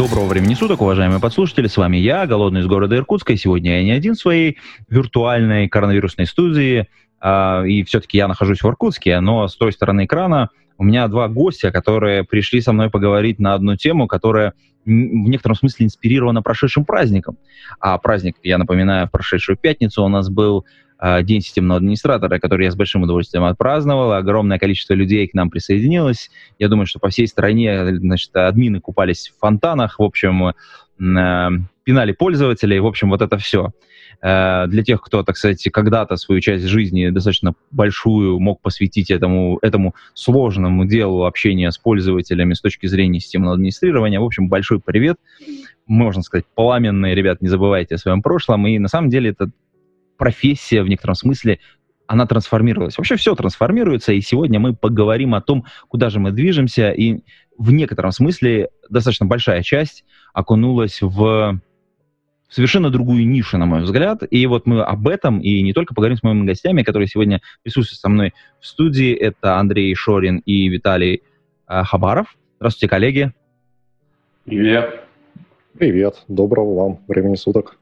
Доброго времени суток, уважаемые подслушатели. С вами я, Голодный из города Иркутска. И сегодня я не один в своей виртуальной коронавирусной студии. А, и все-таки я нахожусь в Иркутске, но с той стороны экрана у меня два гостя, которые пришли со мной поговорить на одну тему, которая в некотором смысле инспирирована прошедшим праздником. А праздник, я напоминаю, в прошедшую пятницу у нас был День системного администратора, который я с большим удовольствием отпраздновал. Огромное количество людей к нам присоединилось. Я думаю, что по всей стране значит, админы купались в фонтанах, в общем, э, пинали пользователей, в общем, вот это все. Э, для тех, кто, так сказать, когда-то свою часть жизни достаточно большую мог посвятить этому, этому сложному делу общения с пользователями с точки зрения системного администрирования, в общем, большой привет. Можно сказать, пламенные, ребят, не забывайте о своем прошлом. И на самом деле это профессия в некотором смысле, она трансформировалась. Вообще все трансформируется, и сегодня мы поговорим о том, куда же мы движемся, и в некотором смысле достаточно большая часть окунулась в совершенно другую нишу, на мой взгляд. И вот мы об этом и не только поговорим с моими гостями, которые сегодня присутствуют со мной в студии. Это Андрей Шорин и Виталий э, Хабаров. Здравствуйте, коллеги. Привет. Привет. Доброго вам времени суток.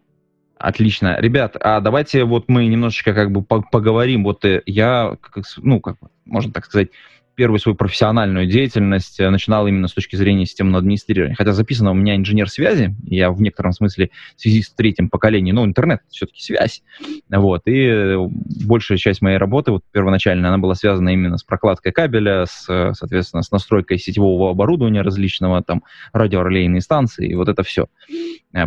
Отлично. Ребят, а давайте вот мы немножечко как бы поговорим. Вот э, я, ну, как можно так сказать, первую свою профессиональную деятельность э, начинал именно с точки зрения системного администрирования. Хотя записано у меня инженер связи, я в некотором смысле в связи с третьим поколением, ну, интернет все-таки связь. Вот, и э, большая часть моей работы, вот первоначально, она была связана именно с прокладкой кабеля, с, э, соответственно, с настройкой сетевого оборудования различного, там, радиорелейные станции, и вот это все.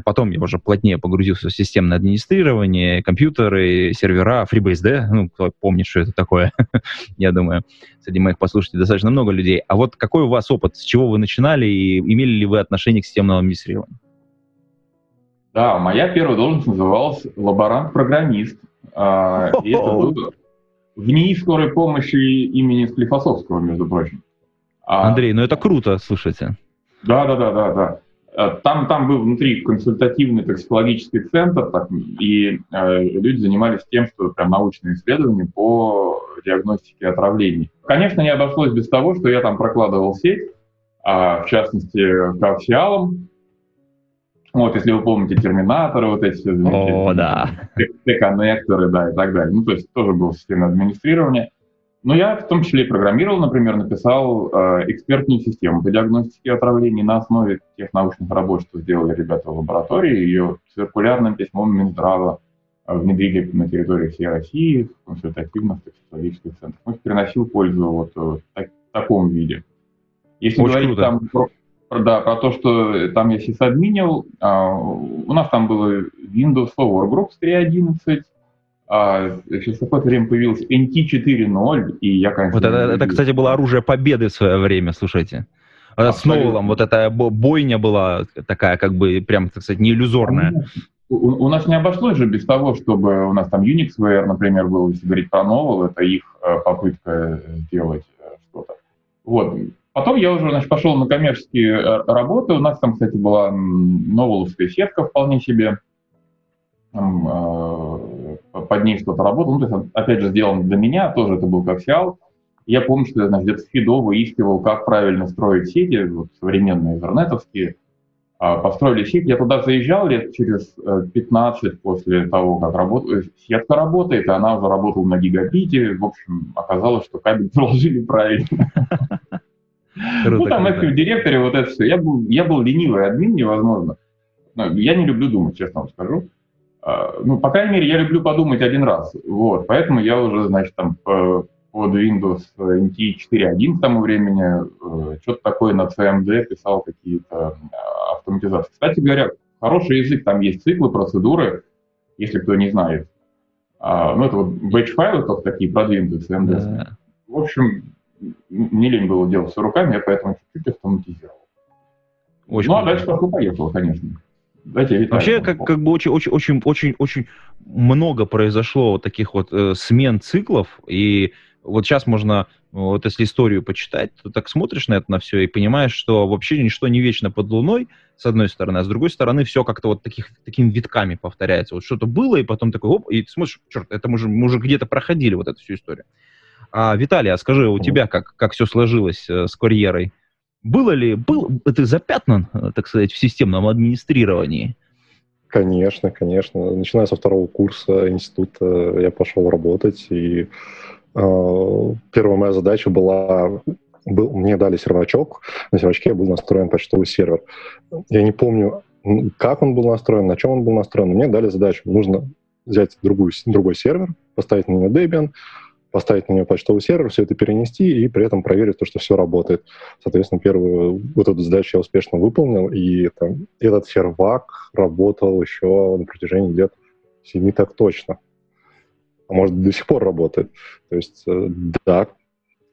Потом я уже плотнее погрузился в системное администрирование, компьютеры, сервера, FreeBSD, ну, кто помнит, что это такое, я думаю, среди моих послушателей достаточно много людей. А вот какой у вас опыт, с чего вы начинали и имели ли вы отношение к системному администрированию? Да, моя первая должность называлась лаборант-программист. А, и это было в НИИ скорой помощи имени Склифосовского, между прочим. А, Андрей, ну это круто, слушайте. Да, да, да, да, да. Э, там, там был внутри консультативный токсикологический центр, так, и э, люди занимались тем, что прям научные исследования по диагностике отравлений. Конечно, не обошлось без того, что я там прокладывал сеть, а, в частности, коаксиалом. Вот, если вы помните терминаторы, вот эти все замечательные. О, да. Т-коннекторы, да, и так далее. Ну, то есть тоже было системное администрирование. Но я в том числе и программировал, например, написал э, экспертную систему по диагностике отравлений на основе тех научных работ, что сделали ребята в лаборатории. Ее циркулярным письмом Минздрава э, внедрили на территории всей России в консультативных токсикологических центрах. Ну, приносил пользу вот в так, таком виде. Если Очень говорить круто. там про, да, про то, что там я сисадминил, э, у нас там было Windows Workgroups 3.11, а через какое-то время появилась NT 4.0, и я, конечно... Вот это, это, кстати, было оружие победы в свое время, слушайте. А с Ноулом вот эта бойня была такая, как бы, прям, так сказать, не иллюзорная. У, у нас не обошлось же без того, чтобы у нас там Unixware, например, был, если говорить про Новол, это их э, попытка сделать э, что-то. Вот. Потом я уже, значит, пошел на коммерческие работы. У нас там, кстати, была новоловская сетка вполне себе там, э, под ней что-то работал. Ну, то есть, опять же, сделан для меня, тоже это был коаксиал. Я помню, что я, значит, где-то в Фидо выискивал, как правильно строить сети, вот, современные интернетовские. А, построили сеть, я туда заезжал лет через 15 э, после того, как работает, сетка работает, и она уже работала на гигабите. В общем, оказалось, что кабель проложили правильно. Ну, там Active директоре вот это все. Я был, я был ленивый админ, невозможно. Я не люблю думать, честно вам скажу. А, ну, по крайней мере, я люблю подумать один раз. Вот, поэтому я уже, значит, там под Windows NT 4.1 к тому времени э, что-то такое на CMD писал какие-то автоматизации. Кстати говоря, хороший язык, там есть циклы, процедуры, если кто не знает. А, ну, это вот batch-файлы только такие продвинутые CMD. Да. В общем, мне лень было делать все руками, я поэтому чуть-чуть автоматизировал. Очень ну, а дальше пошло-поехало, конечно. Дайте Вообще, как, как бы очень, очень, очень, очень, очень много произошло вот таких вот э, смен циклов, и вот сейчас можно, вот если историю почитать, то так смотришь на это на все и понимаешь, что вообще ничто не вечно под луной, с одной стороны, а с другой стороны все как-то вот таких, такими витками повторяется. Вот что-то было, и потом такой, оп, и ты смотришь, черт, это мы уже, мы уже где-то проходили вот эту всю историю. А, Виталий, а скажи, у тебя как, как все сложилось э, с карьерой? Было ли, был ты запятнан, так сказать, в системном администрировании? Конечно, конечно. Начиная со второго курса института я пошел работать, и э, первая моя задача была был, мне дали сервачок, на сервачке был настроен почтовый сервер. Я не помню, как он был настроен, на чем он был настроен, но мне дали задачу, нужно взять другую, другой сервер, поставить на него Debian, поставить на нее почтовый сервер, все это перенести и при этом проверить то, что все работает. Соответственно, первую вот эту задачу я успешно выполнил, и там, этот сервак работал еще на протяжении где-то 7 так точно. А может, до сих пор работает. То есть, э, да,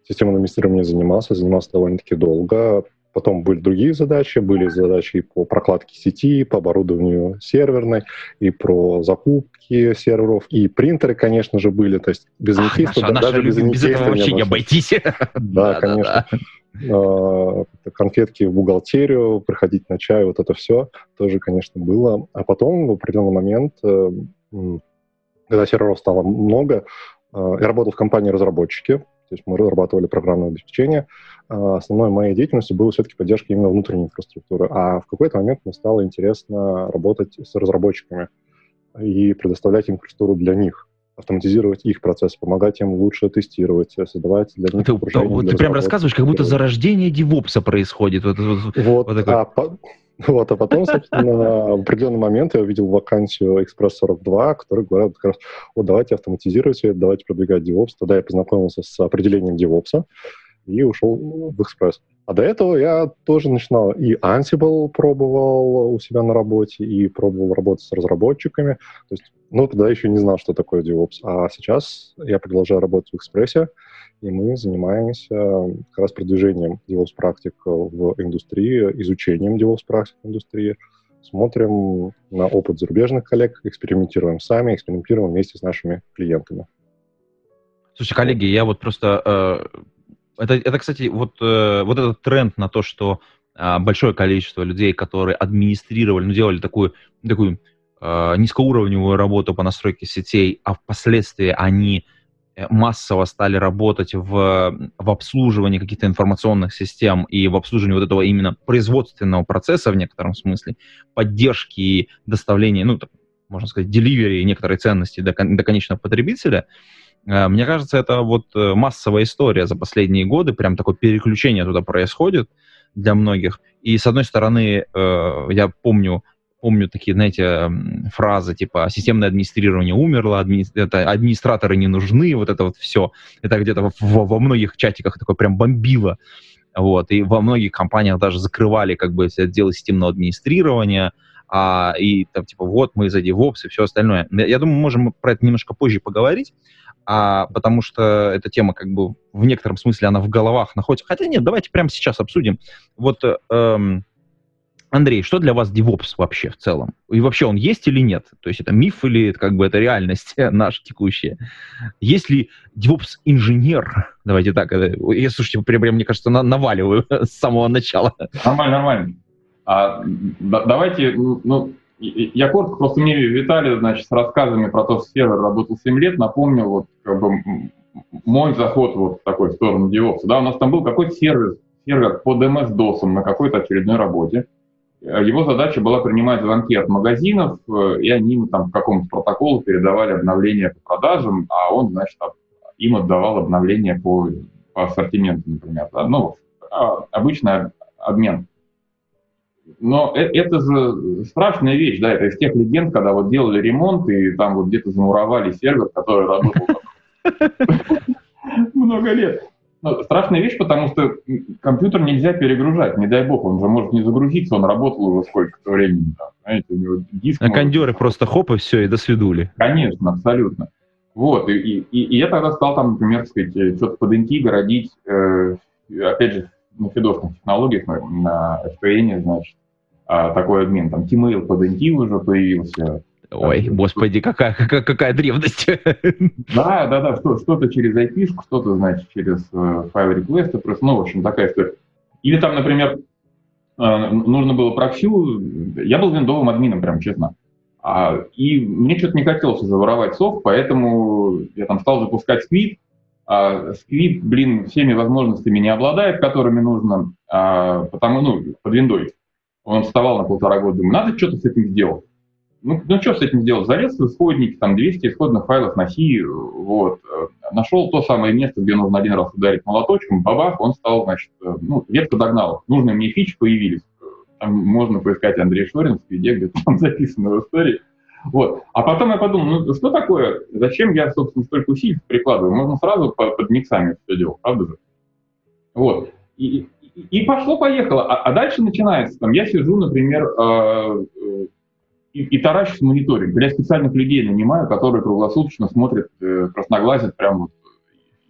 системным администрированием занимался, занимался довольно-таки долго. Потом были другие задачи, были задачи и по прокладке сети, по оборудованию серверной, и про закупки серверов, и принтеры, конечно же, были. То есть без них наша, даже наша без, без этого вообще не обойтись. Да, конечно. А, конфетки в бухгалтерию, приходить на чай, вот это все тоже, конечно, было. А потом в определенный момент, э, когда серверов стало много, э, я работал в компании разработчики, то есть мы разрабатывали программное обеспечение. А, основной моей деятельностью была все-таки поддержка именно внутренней инфраструктуры. А в какой-то момент мне стало интересно работать с разработчиками и предоставлять инфраструктуру для них автоматизировать их процесс, помогать им лучше тестировать, создавать для них ты, Вот ты прям рассказываешь, как будто зарождение девопса происходит. Вот, вот, вот, вот а, по, вот, а потом, собственно, в определенный момент я увидел вакансию Express42, который говорят как раз, вот давайте автоматизировать это, давайте продвигать DevOps. Тогда я познакомился с определением DevOps и ушел в Express. А до этого я тоже начинал и Ansible пробовал у себя на работе, и пробовал работать с разработчиками. То есть, ну, тогда еще не знал, что такое DevOps. А сейчас я продолжаю работать в Express, и мы занимаемся как раз продвижением DevOps практик в индустрии, изучением DevOps практик в индустрии, смотрим на опыт зарубежных коллег, экспериментируем сами, экспериментируем вместе с нашими клиентами. Слушай, коллеги, я вот просто... Э, это, это, кстати, вот, э, вот этот тренд на то, что э, большое количество людей, которые администрировали, ну, делали такую, такую э, низкоуровневую работу по настройке сетей, а впоследствии они Э, массово стали работать в, в обслуживании каких-то информационных систем и в обслуживании вот этого именно производственного процесса в некотором смысле, поддержки и доставления, ну, так, можно сказать, деливери некоторой ценности до, до конечного потребителя, э, мне кажется, это вот э, массовая история за последние годы, прям такое переключение туда происходит для многих. И, с одной стороны, я помню помню такие, знаете, фразы типа «системное администрирование умерло», адми... это «администраторы не нужны», вот это вот все. Это где-то в, во многих чатиках такое прям бомбило. Вот, и во многих компаниях даже закрывали как бы отделы системного администрирования, а, и там типа вот мы за DevOps и все остальное. Я думаю, можем про это немножко позже поговорить, а, потому что эта тема как бы в некотором смысле она в головах находится. Хотя нет, давайте прямо сейчас обсудим. Вот эм, Андрей, что для вас DevOps вообще в целом? И вообще он есть или нет? То есть это миф или это как бы это реальность наша текущая? Есть ли DevOps-инженер? Давайте так. Я, слушайте, прям, прям мне кажется, на, наваливаю с самого начала. Нормально, нормально. А, да, давайте, ну, ну я коротко, просто мне Виталий, значит, с рассказами про то, что сервер работал 7 лет, напомнил вот как бы мой заход вот в такой сторону DevOps. Да, у нас там был какой-то сервер, сервер под MS-DOS на какой-то очередной работе. Э, его задача была принимать звонки от магазинов, э, и они ему там в каком-то протоколу передавали обновления по продажам, а он, значит, им отдавал обновления по, по ассортименту, например. Да? Ну, а, обычный обмен. Но э, это же страшная вещь, да, это из тех легенд, когда вот делали ремонт, и там вот где-то замуровали сервер, который работал много лет. Ну, страшная вещь, потому что компьютер нельзя перегружать, не дай бог, он же может не загрузиться, он работал уже сколько-то времени. Да, знаете, у него диск... А кондеры просто хоп, и все, и до свидули. Конечно, абсолютно. Вот, и, и, и я тогда стал там, например, сказать, э, что-то под NT городить, э, опять же, на фидошных технологиях, на, на FPN, значит, а, такой обмен. Там Tmail под NT уже появился. Ой, господи, какая, какая, какая древность. Да, да, да, что, что-то через IP, что-то, значит, через uh, File Request, просто, ну, в общем, такая история. Или там, например, uh, нужно было проксю, я был виндовым админом, прям честно. А, и мне что-то не хотелось уже воровать софт, поэтому я там стал запускать сквит. А, сквит, блин, всеми возможностями не обладает, которыми нужно, а, потому, ну, под виндой. Он вставал на полтора года, думаю, надо что-то с этим сделать. Ну, ну что с этим сделать? Залез в исходники, там 200 исходных файлов на C, вот, нашел то самое место, где нужно один раз ударить молоточком, бабах, он стал, значит, ну, ветка догнал. Нужные мне фичи появились. Там можно поискать Андрей Шорин где там записано в истории. Вот. А потом я подумал, ну что такое, зачем я, собственно, столько усилий прикладываю? Можно сразу под, миксами все делать, правда же? Вот. И, и, пошло-поехало. А, а дальше начинается, там, я сижу, например, э, э, и, и таращусь мониторинг. Я специальных людей нанимаю, которые круглосуточно смотрят, э, красноглазят прям вот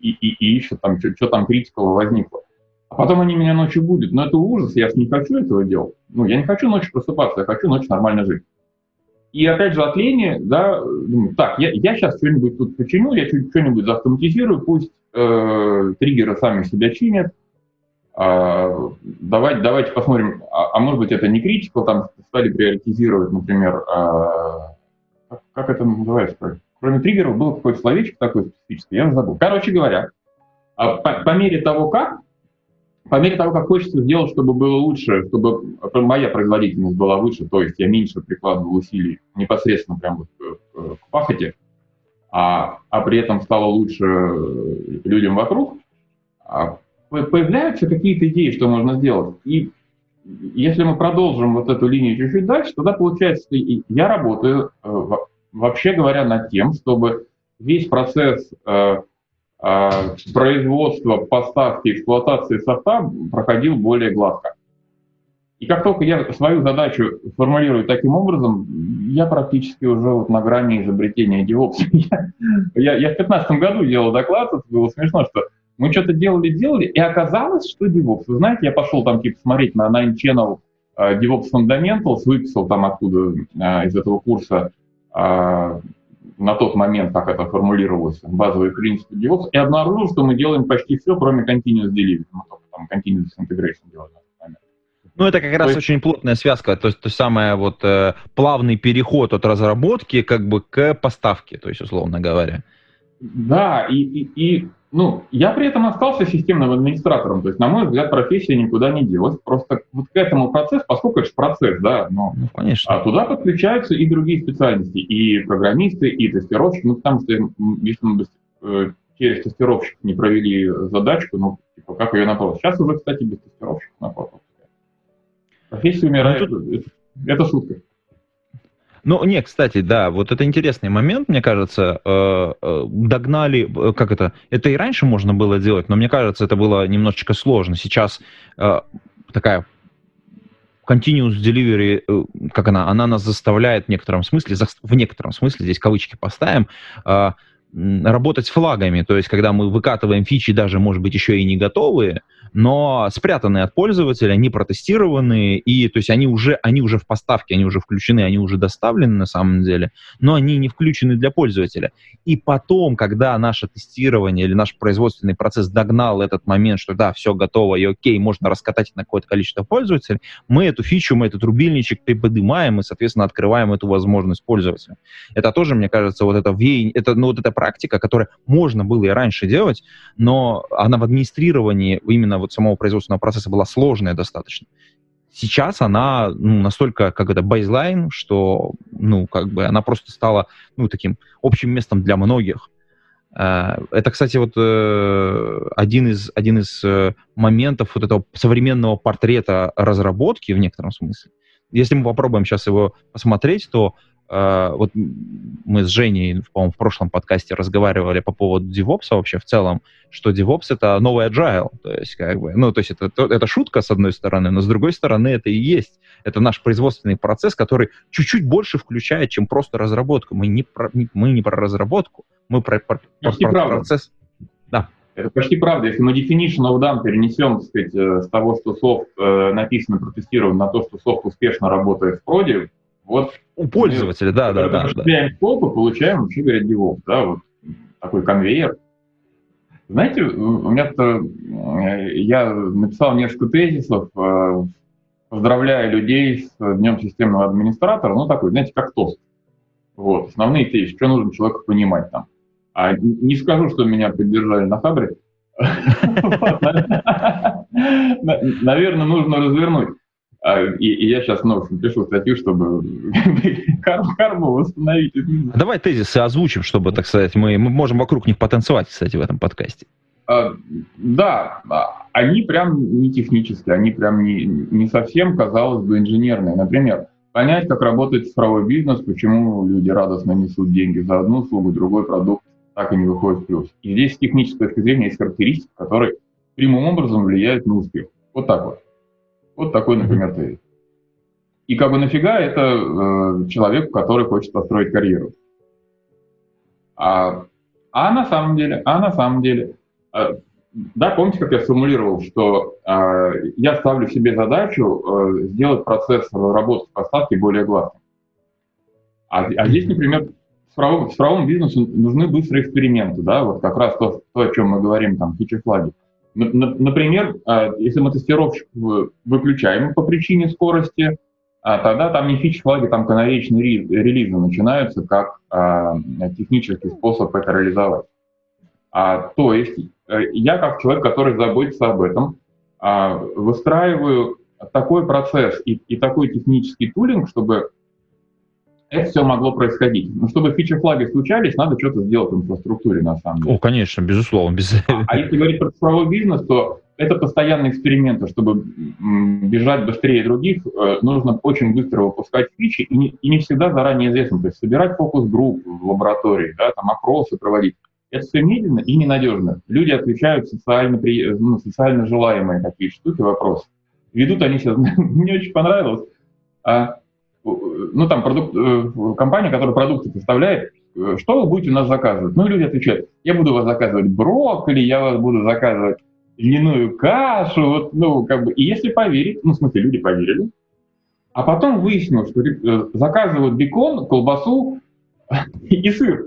и, и, и ищут там, что там критикого возникло. А потом они меня ночью будут. Но это ужас, я же не хочу этого делать. Ну, я не хочу ночью просыпаться, я хочу ночью нормально жить. И опять же от лени, да, думаю, так, я, я сейчас что-нибудь тут починю, я что-нибудь заавтоматизирую, пусть э, триггеры сами себя чинят. А, давайте, давайте посмотрим, а, а может быть это не критика, там стали приоритизировать, например, а, как, как это называется? Кроме триггеров было какое-то словечко такое специфическое, я забыл. Короче говоря, а по, по мере того, как по мере того, как хочется сделать, чтобы было лучше, чтобы моя производительность была выше, то есть я меньше прикладывал усилий непосредственно прямо к, к пахоте, а, а при этом стало лучше людям вокруг, а появляются какие-то идеи, что можно сделать. И если мы продолжим вот эту линию чуть-чуть дальше, тогда получается, что я работаю, э, вообще говоря, над тем, чтобы весь процесс э, а, производства, поставки, эксплуатации софта проходил более гладко. И как только я свою задачу формулирую таким образом, я практически уже вот на грани изобретения DevOps. я, я, я в 2015 году делал доклад, это было смешно, что мы что-то делали-делали, и оказалось, что DevOps. Вы знаете, я пошел там типа смотреть на Nine Channel uh, DevOps Fundamentals, выписал там оттуда uh, из этого курса uh, на тот момент, как это формулировалось, базовые принципы DevOps, и обнаружил, что мы делаем почти все, кроме continuous delivery. Мы только там continuous integration делаем. Ну, это как раз есть... очень плотная связка, то есть то самое вот э, плавный переход от разработки как бы к поставке, то есть условно говоря. Да, и, и, и ну, я при этом остался системным администратором, то есть, на мой взгляд, профессия никуда не делась. Просто вот к этому процессу, поскольку это же процесс, да, но ну, конечно. А туда подключаются и другие специальности, и программисты, и тестировщики, ну, потому что если мы э, через тестировщиков не провели задачку, ну, типа, как ее направить? Сейчас уже, кстати, без тестировщиков направить. Профессия умирает, ну, тут... это шутка. Ну, не, кстати, да, вот это интересный момент, мне кажется, э, э, догнали, э, как это, это и раньше можно было делать, но мне кажется, это было немножечко сложно. Сейчас такая continuous delivery, как она, она нас заставляет в некотором смысле, в некотором смысле, здесь кавычки поставим, работать флагами, то есть когда мы выкатываем фичи, даже, может быть, еще и не готовые, но спрятанные от пользователя, не протестированные, и то есть они уже, они уже в поставке, они уже включены, они уже доставлены на самом деле, но они не включены для пользователя. И потом, когда наше тестирование или наш производственный процесс догнал этот момент, что да, все готово и окей, можно раскатать на какое-то количество пользователей, мы эту фичу, мы этот рубильничек приподнимаем и, соответственно, открываем эту возможность пользователя. Это тоже, мне кажется, вот это веяние, это, ну, вот эта практика, которая можно было и раньше делать, но она в администрировании именно вот самого производственного процесса была сложная достаточно. Сейчас она ну, настолько, как это, бейзлайн, что, ну, как бы она просто стала, ну, таким общим местом для многих. Э, это, кстати, вот э, один из, один из э, моментов вот этого современного портрета разработки в некотором смысле. Если мы попробуем сейчас его посмотреть, то вот мы с Женей, по-моему, в прошлом подкасте разговаривали по поводу DevOps вообще в целом, что DevOps — это новый agile, то есть как бы, ну, то есть это, это шутка с одной стороны, но с другой стороны это и есть. Это наш производственный процесс, который чуть-чуть больше включает, чем просто разработку. Мы не про, не, мы не про разработку, мы про, про, про, про процесс. Да. Это почти правда. Если мы definition of done перенесем, так сказать, э, с того, что софт э, написан, протестирован, на то, что софт успешно работает в проде, вот... У пользователя, да, да, да. Расширяем скоп и получаем, вообще говоря, DevOps, да, вот такой конвейер. Знаете, у меня-то... Э, я написал несколько тезисов, поздравляя людей с Днем системного администратора, ну, такой, знаете, как тост. Вот, основные тезисы, что нужно человеку понимать там. А не скажу, что меня поддержали на Хабре. Наверное, нужно развернуть. А, и, я сейчас ну, напишу статью, чтобы карму восстановить. Давай тезисы озвучим, чтобы, так сказать, мы, мы можем вокруг них потанцевать, кстати, в этом подкасте. А, да, а, они прям не технические, они прям не, не совсем, казалось бы, инженерные. Например, понять, как работает цифровой бизнес, почему люди радостно несут деньги за одну услугу, другой продукт так и не выходит в плюс. И здесь с технической точки зрения есть характеристики, которые прямым образом влияют на успех. Вот так вот. Вот такой, например, тезис. И как бы нафига это э, человек, который хочет построить карьеру. А, а на самом деле, а на самом деле, э, да, помните, как я сформулировал, что э, я ставлю себе задачу э, сделать процесс разработки поставки более гладким. А, а здесь, например, цифровому, цифровому бизнесу нужны быстрые эксперименты, да, вот как раз то, то о чем мы говорим, там, фичи-флаги. Например, а, если мы тестировщик выключаем по причине скорости, а, тогда там не фичи-флаги, там канаречные релизы начинаются как а, технический способ это реализовать. То есть э, я как человек, который заботится об этом, выстраиваю такой процесс и, и такой технический тулинг, чтобы это все могло происходить. Но чтобы фичи-флаги случались, надо что-то сделать в инфраструктуре, на самом деле. О, конечно, безусловно. Без... А, а если говорить про цифровой бизнес, то это постоянные эксперименты. Чтобы бежать быстрее других, э, нужно очень быстро выпускать фичи, и не, и не всегда заранее известно. То есть собирать фокус-групп в лаборатории, да, там опросы проводить. Это все медленно и ненадежно. Люди отвечают социально, при, ну, социально желаемые такие штуки, вопросы. Ведут они сейчас, мне очень понравилось, а ну, там, продукт, э, компания, которая продукты поставляет, э, что вы будете у нас заказывать? Ну, люди отвечают, я буду у вас заказывать брокколи, я вас буду заказывать льняную кашу, вот, ну, как бы, и если поверить, ну, в смысле, люди поверили, а потом выяснилось, что э, заказывают бекон, колбасу и сыр.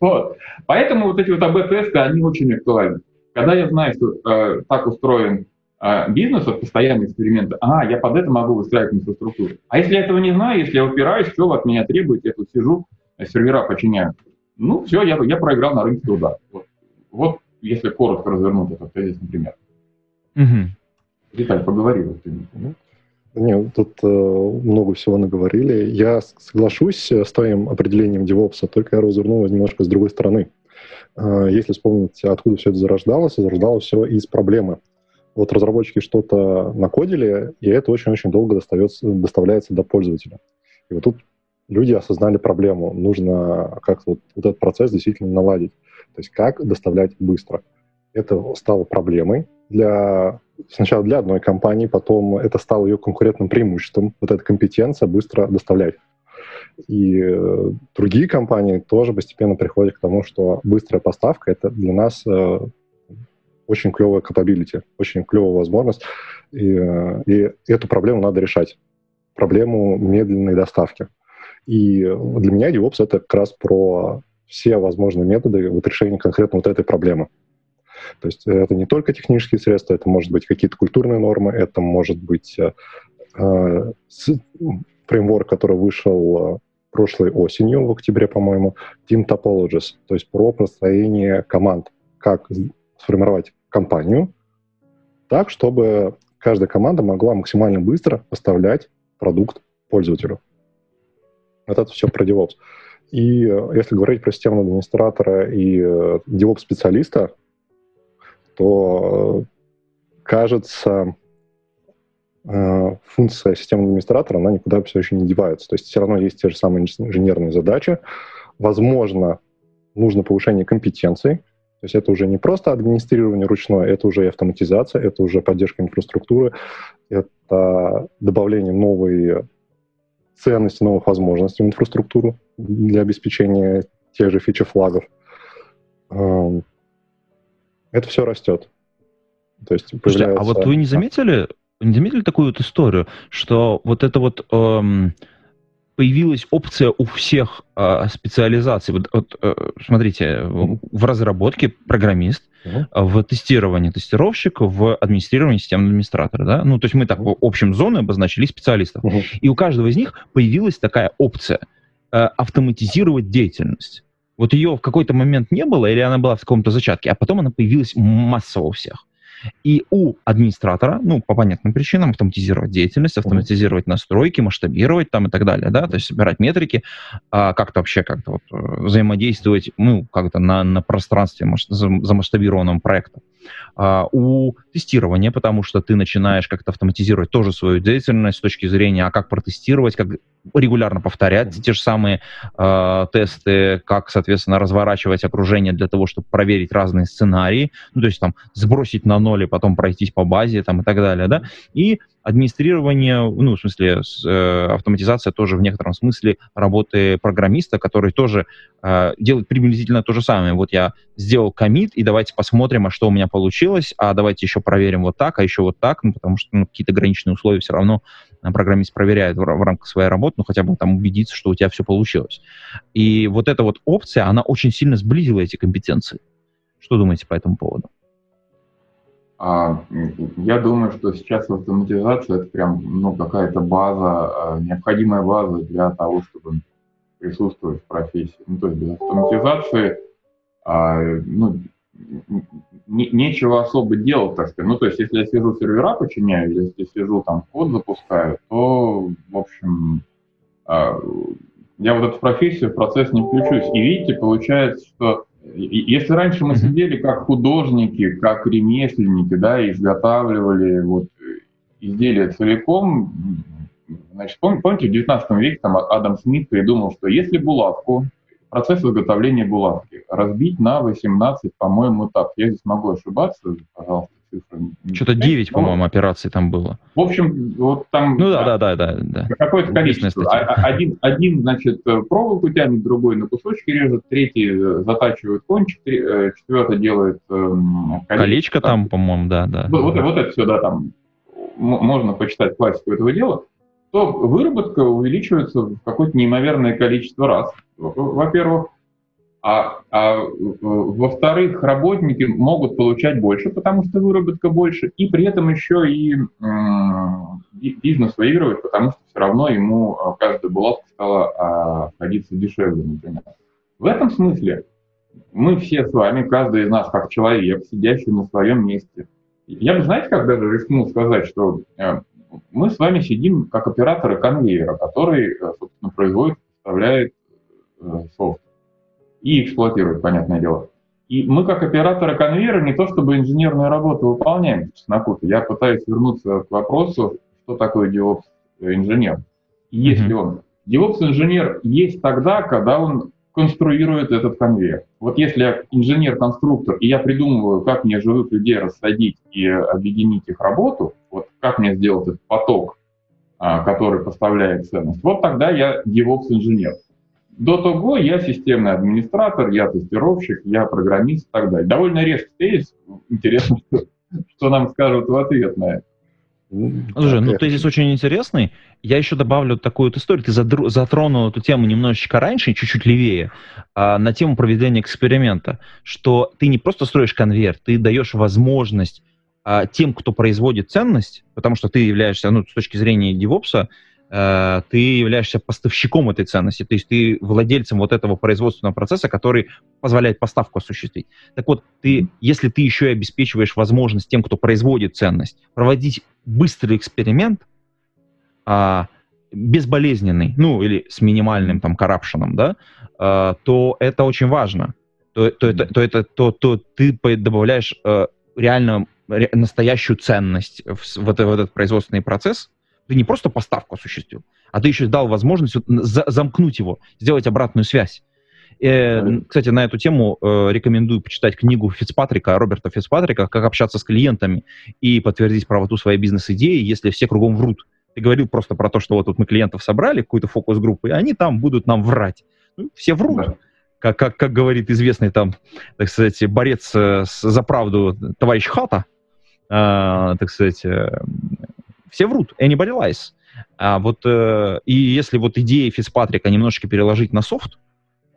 Вот. Поэтому вот эти вот АБ-тесты, они очень актуальны. Когда я знаю, что э, так устроен а, бизнеса, постоянные эксперименты, а, я под это могу выстраивать инфраструктуру. А если я этого не знаю, если я упираюсь, что вы от меня требуете, я тут сижу, э, сервера подчиняю. Ну, все, я, я проиграл на рынке труда. Вот, вот если коротко развернуть этот тезис, например. Угу. Виталь, поговори. Вот, ты. Нет, тут э, много всего наговорили. Я соглашусь с твоим определением DevOps, только я развернул немножко с другой стороны. Э, если вспомнить, откуда все это зарождалось, зарождалось все из проблемы вот разработчики что-то накодили, и это очень-очень долго доставляется до пользователя. И вот тут люди осознали проблему. Нужно как вот, вот этот процесс действительно наладить. То есть как доставлять быстро. Это стало проблемой для сначала для одной компании, потом это стало ее конкурентным преимуществом, вот эта компетенция быстро доставлять. И э, другие компании тоже постепенно приходят к тому, что быстрая поставка — это для нас э, очень клевая capability, очень клевая возможность, и, э, и эту проблему надо решать, проблему медленной доставки. И для меня DevOps — это как раз про все возможные методы вот решения конкретно вот этой проблемы. То есть это не только технические средства, это может быть какие-то культурные нормы, это может быть э, э фреймворк, который вышел э, прошлой осенью, в октябре, по-моему, Team Topologies, то есть про построение команд, как сформировать компанию так, чтобы каждая команда могла максимально быстро поставлять продукт пользователю. Вот это все про DevOps. И э, если говорить про системного администратора и э, DevOps-специалиста, то, э, кажется, функция системного администратора, она никуда все еще не девается. То есть все равно есть те же самые инженерные задачи. Возможно, нужно повышение компетенций, то есть это уже не просто администрирование ручное, это уже и автоматизация, это уже поддержка инфраструктуры, это добавление новой ценности, новых возможностей в инфраструктуру для обеспечения тех же фичи-флагов. Эм, Это все растет. То есть появляется... Слушайте, а вот вы не заметили, не заметили такую вот историю, что вот это вот эм, появилась опция у всех э, специализаций. Вот, вот э, смотрите, в разработке программист, uh-huh. в тестировании тестировщик, в администрировании системного администратора. Да? Ну, то есть мы так в общем зоны обозначили специалистов. Uh-huh. И у каждого из них появилась такая опция э, автоматизировать деятельность. Вот ее в какой-то момент не было, или она была в каком-то зачатке, а потом она появилась массово у всех. И у администратора, ну, по понятным причинам, автоматизировать деятельность, автоматизировать настройки, масштабировать там и так далее, да, то есть собирать метрики, а, как-то вообще как-то вот э, взаимодействовать, ну, как-то на, на пространстве замасштабированного проекта. А, у тестирования, потому что ты начинаешь как-то автоматизировать тоже свою деятельность с точки зрения, а как протестировать, как регулярно повторять mm-hmm. те же самые э, тесты, как, соответственно, разворачивать окружение для того, чтобы проверить разные сценарии, ну, то есть там сбросить на ноль и потом пройтись по базе там и так далее, да, и администрирование, ну, в смысле, с, э, автоматизация тоже в некотором смысле работы программиста, который тоже э, делает приблизительно то же самое. Вот я сделал комит, и давайте посмотрим, а что у меня получилось, а давайте еще проверим вот так, а еще вот так, ну, потому что ну, какие-то ограниченные условия все равно программист проверяет в, в рамках своей работы, ну, хотя бы там убедиться, что у тебя все получилось. И вот эта вот опция, она очень сильно сблизила эти компетенции. Что думаете по этому поводу? А, я думаю, что сейчас автоматизация это прям ну, какая-то база, а, необходимая база для того, чтобы присутствовать в профессии. Ну, то есть без автоматизации а, ну, не, нечего особо делать, так сказать. Ну, то есть, если я сижу сервера починяю, если сижу там код запускаю, то, в общем, я вот эту профессию в процесс не включусь. И видите, получается, что если раньше мы сидели как художники, как ремесленники, да, изготавливали вот изделия целиком, значит, помните, в 19 веке там Адам Смит придумал, что если булавку, процесс изготовления булавки разбить на 18, по-моему, этап, я здесь могу ошибаться, пожалуйста, цифры. Что-то 9, ну, по-моему, операций там было. В общем, вот там... Ну да, да, да, да. да. Какое-то количество. А, а, один, один, значит, проволоку тянет, другой на кусочки режет, третий э, затачивает кончик, э, четвертый делает эм, колечко. Колечко там, там по-моему, да, да. Вот, вот, вот это все, да, там можно почитать классику этого дела, то выработка увеличивается в какое-то неимоверное количество раз, во-первых. А, а во-вторых, работники могут получать больше, потому что выработка больше, и при этом еще и э, бизнес выигрывает, потому что все равно ему а, каждая булавка стала а, обходиться дешевле, например. В этом смысле мы все с вами, каждый из нас как человек, сидящий на своем месте. Я бы, знаете, как даже рискнул сказать, что э, мы с вами сидим как операторы конвейера, который, э, собственно, производит, поставляет э, софт и эксплуатировать, понятное дело. И мы, как операторы конвейера, не то чтобы инженерную работу выполняем, чеснокута. Я пытаюсь вернуться к вопросу, что такое DevOps-инженер. Есть mm-hmm. он? DevOps-инженер есть тогда, когда он конструирует этот конвейер. Вот если я инженер-конструктор, и я придумываю, как мне живых людей рассадить и объединить их работу, вот как мне сделать этот поток, а, который поставляет ценность, вот тогда я DevOps-инженер. До того я системный администратор, я тестировщик, я программист и так далее. Довольно резкий тезис. Интересно, что, что нам скажут в ответ на это. Слушай, ну тезис очень интересный. Я еще добавлю такую вот историю. Ты затронул эту тему немножечко раньше, чуть-чуть левее, а, на тему проведения эксперимента, что ты не просто строишь конверт, ты даешь возможность а, тем, кто производит ценность, потому что ты являешься, ну, с точки зрения девопса, Э, ты являешься поставщиком этой ценности, то есть ты владельцем вот этого производственного процесса, который позволяет поставку осуществить. Так вот, ты, если ты еще и обеспечиваешь возможность тем, кто производит ценность, проводить быстрый эксперимент, а, безболезненный, ну или с минимальным там коррупшеном, да, а, то это очень важно. То, то, это, то, это, то, то ты добавляешь а, реально настоящую ценность в, в, это, в этот производственный процесс, ты не просто поставку осуществил, а ты еще дал возможность за замкнуть его, сделать обратную связь. Э, кстати, на эту тему э, рекомендую почитать книгу Фицпатрика, Роберта Фицпатрика «Как общаться с клиентами и подтвердить правоту своей бизнес-идеи, если все кругом врут». Ты говорил просто про то, что вот тут мы клиентов собрали, какую-то фокус-группу, и они там будут нам врать. Ну, все врут. Да. как, как, как говорит известный там, так сказать, борец э, за правду товарищ Хата, э, так сказать, э, все врут, anybody lies. А вот, э, и если вот идеи Фицпатрика немножечко переложить на софт,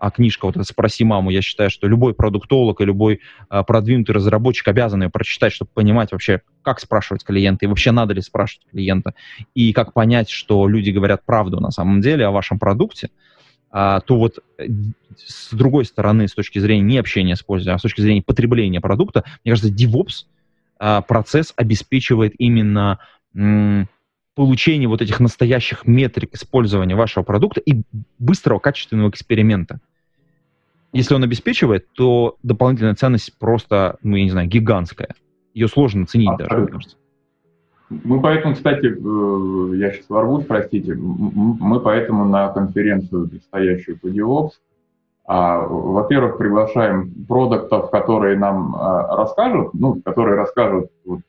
а книжка вот эта «Спроси маму», я считаю, что любой продуктолог и любой а, продвинутый разработчик обязан ее прочитать, чтобы понимать вообще, как спрашивать клиента, и вообще надо ли спрашивать клиента, и как понять, что люди говорят правду на самом деле о вашем продукте, а, то вот э, с другой стороны, с точки зрения не общения с пользователем, а с точки зрения потребления продукта, мне кажется, DevOps а, процесс обеспечивает именно м, получение вот этих настоящих метрик использования вашего продукта и быстрого, качественного эксперимента. Если он обеспечивает, то дополнительная ценность просто, ну, я не знаю, гигантская. Ее сложно оценить а, даже, мне кажется. Мы поэтому, кстати, э, я сейчас ворвусь, простите, мы поэтому на конференцию, предстоящую по DevOps, а, во-первых, приглашаем продуктов, которые нам а, расскажут, ну, которые расскажут вот,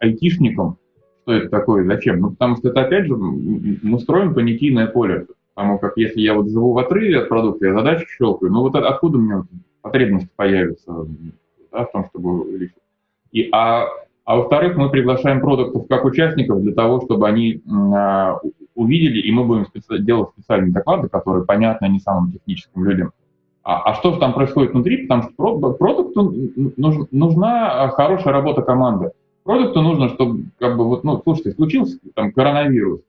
айтишникам, что это такое, зачем. Ну, потому что это, опять же, мы строим понятийное поле. Потому как если я вот живу в отрыве от продукта, я задачки щелкаю, ну вот откуда у меня потребность появится да, в том, чтобы решить. И, а, а во-вторых, мы приглашаем продуктов как участников для того, чтобы они а, увидели, и мы будем специ- делать специальные доклады, которые понятны не самым техническим людям. А, а что же там происходит внутри? Потому что продукту нуж, нужна хорошая работа команды. Продукту нужно, чтобы, как бы, вот, ну, слушайте, случился там коронавирус,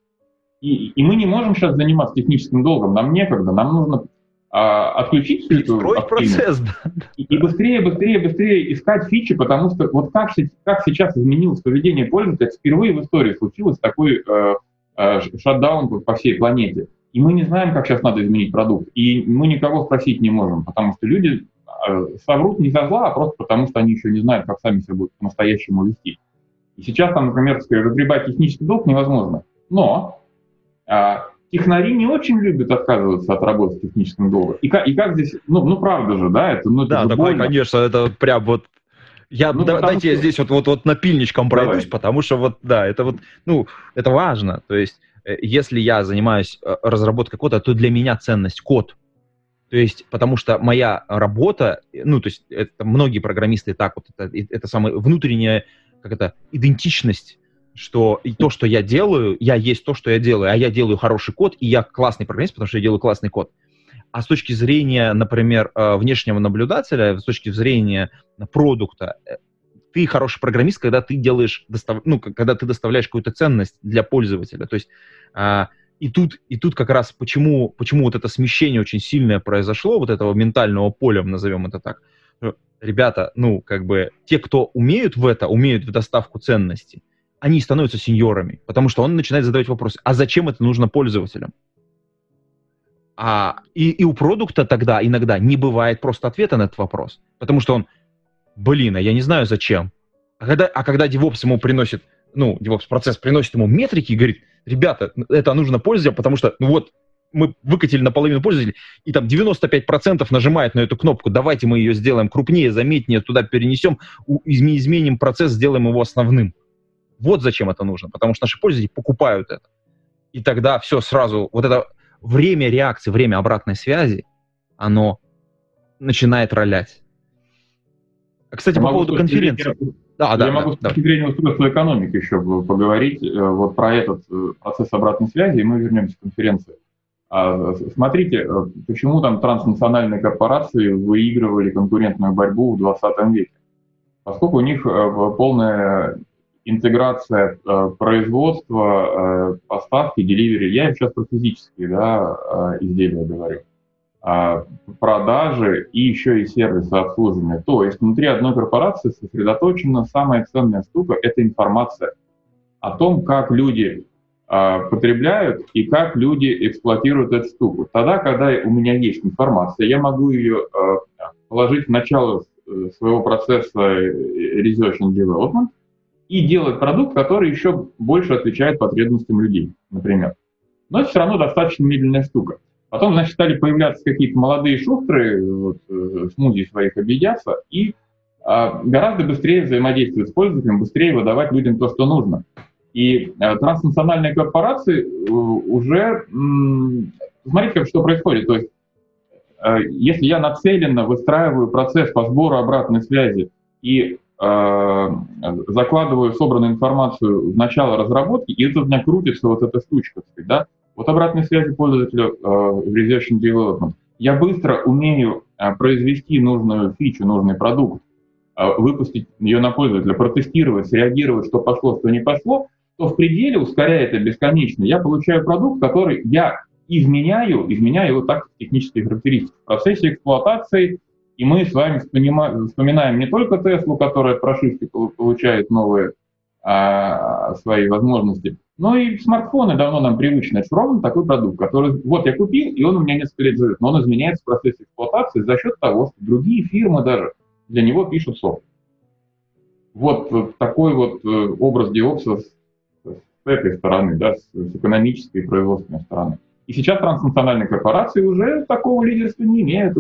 и, и мы не можем сейчас заниматься техническим долгом, нам некогда, нам нужно а, отключить всю эту процесс, да. и, и быстрее, быстрее, быстрее искать фичи, потому что вот как, как сейчас изменилось поведение пользователя, впервые в истории случилось такой э, э, шатдаун по всей планете. И мы не знаем, как сейчас надо изменить продукт. И мы никого спросить не можем, потому что люди э, соврут не за зла, а просто потому что они еще не знают, как сами себя будут по-настоящему вести. И сейчас там, например, разгребать технический долг невозможно. Но а, технари не очень любят отказываться от работы с техническим долгом. И как, и как здесь, ну, ну правда же, да, это, ну, это да, такое, конечно, это прям вот я, ну, да, дайте что... я здесь вот, вот, вот напильничком пройдусь, Давай. потому что вот, да, это вот, ну, это важно. То есть, э, если я занимаюсь э, разработкой кода, то для меня ценность код. То есть, потому что моя работа, ну, то есть, это многие программисты так вот, это, это самая внутренняя, как это, идентичность что и то, что я делаю, я есть то, что я делаю, а я делаю хороший код, и я классный программист, потому что я делаю классный код. А с точки зрения, например, э, внешнего наблюдателя, с точки зрения продукта, э, ты хороший программист, когда ты делаешь, достав... ну, когда ты доставляешь какую-то ценность для пользователя. То есть а, и тут, и тут как раз почему, почему вот это смещение очень сильное произошло, вот этого ментального поля, назовем это так. Ребята, ну, как бы, те, кто умеют в это, умеют в доставку ценности, они становятся сеньорами, потому что он начинает задавать вопросы, а зачем это нужно пользователям? А, и, и у продукта тогда иногда не бывает просто ответа на этот вопрос, потому что он, блин, а я не знаю зачем. А когда, а когда DevOps ему приносит, ну, DevOps процесс приносит ему метрики и говорит, ребята, это нужно пользователям, потому что, ну вот, мы выкатили наполовину пользователей, и там 95% нажимает на эту кнопку, давайте мы ее сделаем крупнее, заметнее, туда перенесем, изменим процесс, сделаем его основным. Вот зачем это нужно, потому что наши пользователи покупают это. И тогда все сразу, вот это время реакции, время обратной связи, оно начинает ролять. А, кстати, я по поводу конференции. Да, я да, могу да, с точки зрения устройства экономики еще поговорить э, вот про этот э, процесс обратной связи, и мы вернемся к конференции. А, смотрите, э, почему там транснациональные корпорации выигрывали конкурентную борьбу в 20 веке. Поскольку у них полная интеграция э, производства, э, поставки, деливери. Я сейчас про физические да, э, изделия говорю. Э, продажи и еще и сервисы обслуживания. То есть внутри одной корпорации сосредоточена самая ценная штука – это информация о том, как люди э, потребляют и как люди эксплуатируют эту штуку. Тогда, когда у меня есть информация, я могу ее э, положить в начало э, своего процесса э, research and development – и делать продукт, который еще больше отвечает потребностям людей, например. Но это все равно достаточно медленная штука. Потом, значит, стали появляться какие-то молодые шустры, вот, э, смузи своих объедятся, и а, гораздо быстрее взаимодействовать с пользователем, быстрее выдавать людям то, что нужно. И а, транснациональные корпорации э, уже... Смотрите, как что происходит. То есть э, если я нацеленно выстраиваю процесс по сбору обратной связи и э, закладываю собранную информацию в начало разработки, и это у меня крутится вот эта штучка, да, вот обратной связи пользователя э, в Research and Development. Я быстро умею э, произвести нужную фичу, нужный продукт, э, выпустить ее на пользователя, протестировать, среагировать, что пошло, что не пошло, то в пределе, ускоряя это бесконечно, я получаю продукт, который я изменяю, изменяю его так технические характеристики. В процессе эксплуатации и мы с вами вспоминаем не только Теслу, которая от прошивки получает новые а, свои возможности, но и смартфоны давно нам привычны. Это ровно такой продукт, который вот я купил, и он у меня несколько лет живет, но он изменяется в процессе эксплуатации за счет того, что другие фирмы даже для него пишут софт. Вот такой вот э, образ DevOps с, с этой стороны, да, с, с экономической и производственной стороны. И сейчас транснациональные корпорации уже такого лидерства не имеют.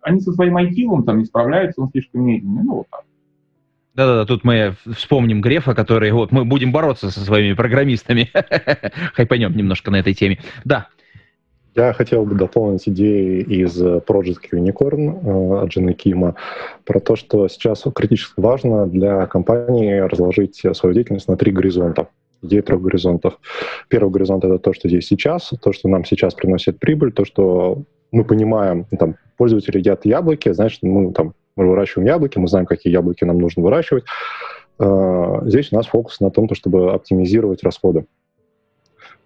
Они со своим IT там не справляются, он слишком медленный. Ну, вот так. Да-да-да, тут мы вспомним Грефа, который, вот, мы будем бороться со своими программистами. Хайпанем немножко на этой теме. Да. Я хотел бы дополнить идеи из Project Unicorn э, от Джина Кима про то, что сейчас критически важно для компании разложить свою деятельность на три горизонта идея трех горизонтов. Первый горизонт — это то, что здесь сейчас, то, что нам сейчас приносит прибыль, то, что мы понимаем, ну, там, пользователи едят яблоки, значит, мы там мы выращиваем яблоки, мы знаем, какие яблоки нам нужно выращивать. А, здесь у нас фокус на том, чтобы оптимизировать расходы.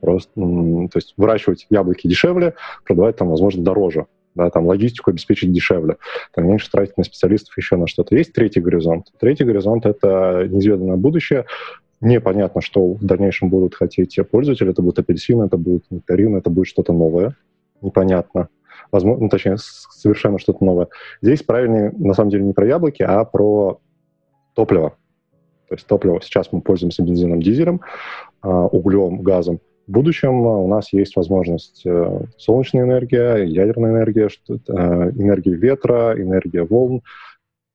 Просто, то есть выращивать яблоки дешевле, продавать там, возможно, дороже. Да, там логистику обеспечить дешевле, там меньше тратить на специалистов, еще на что-то. Есть третий горизонт. Третий горизонт — это неизведанное будущее непонятно, что в дальнейшем будут хотеть пользователи. Это будет апельсин, это будет нектарин, это будет что-то новое. Непонятно. Возможно, ну, точнее, совершенно что-то новое. Здесь правильнее, на самом деле, не про яблоки, а про топливо. То есть топливо. Сейчас мы пользуемся бензином, дизелем, а, углем, газом. В будущем у нас есть возможность э, солнечная энергия, ядерная энергия, э, энергия ветра, энергия волн.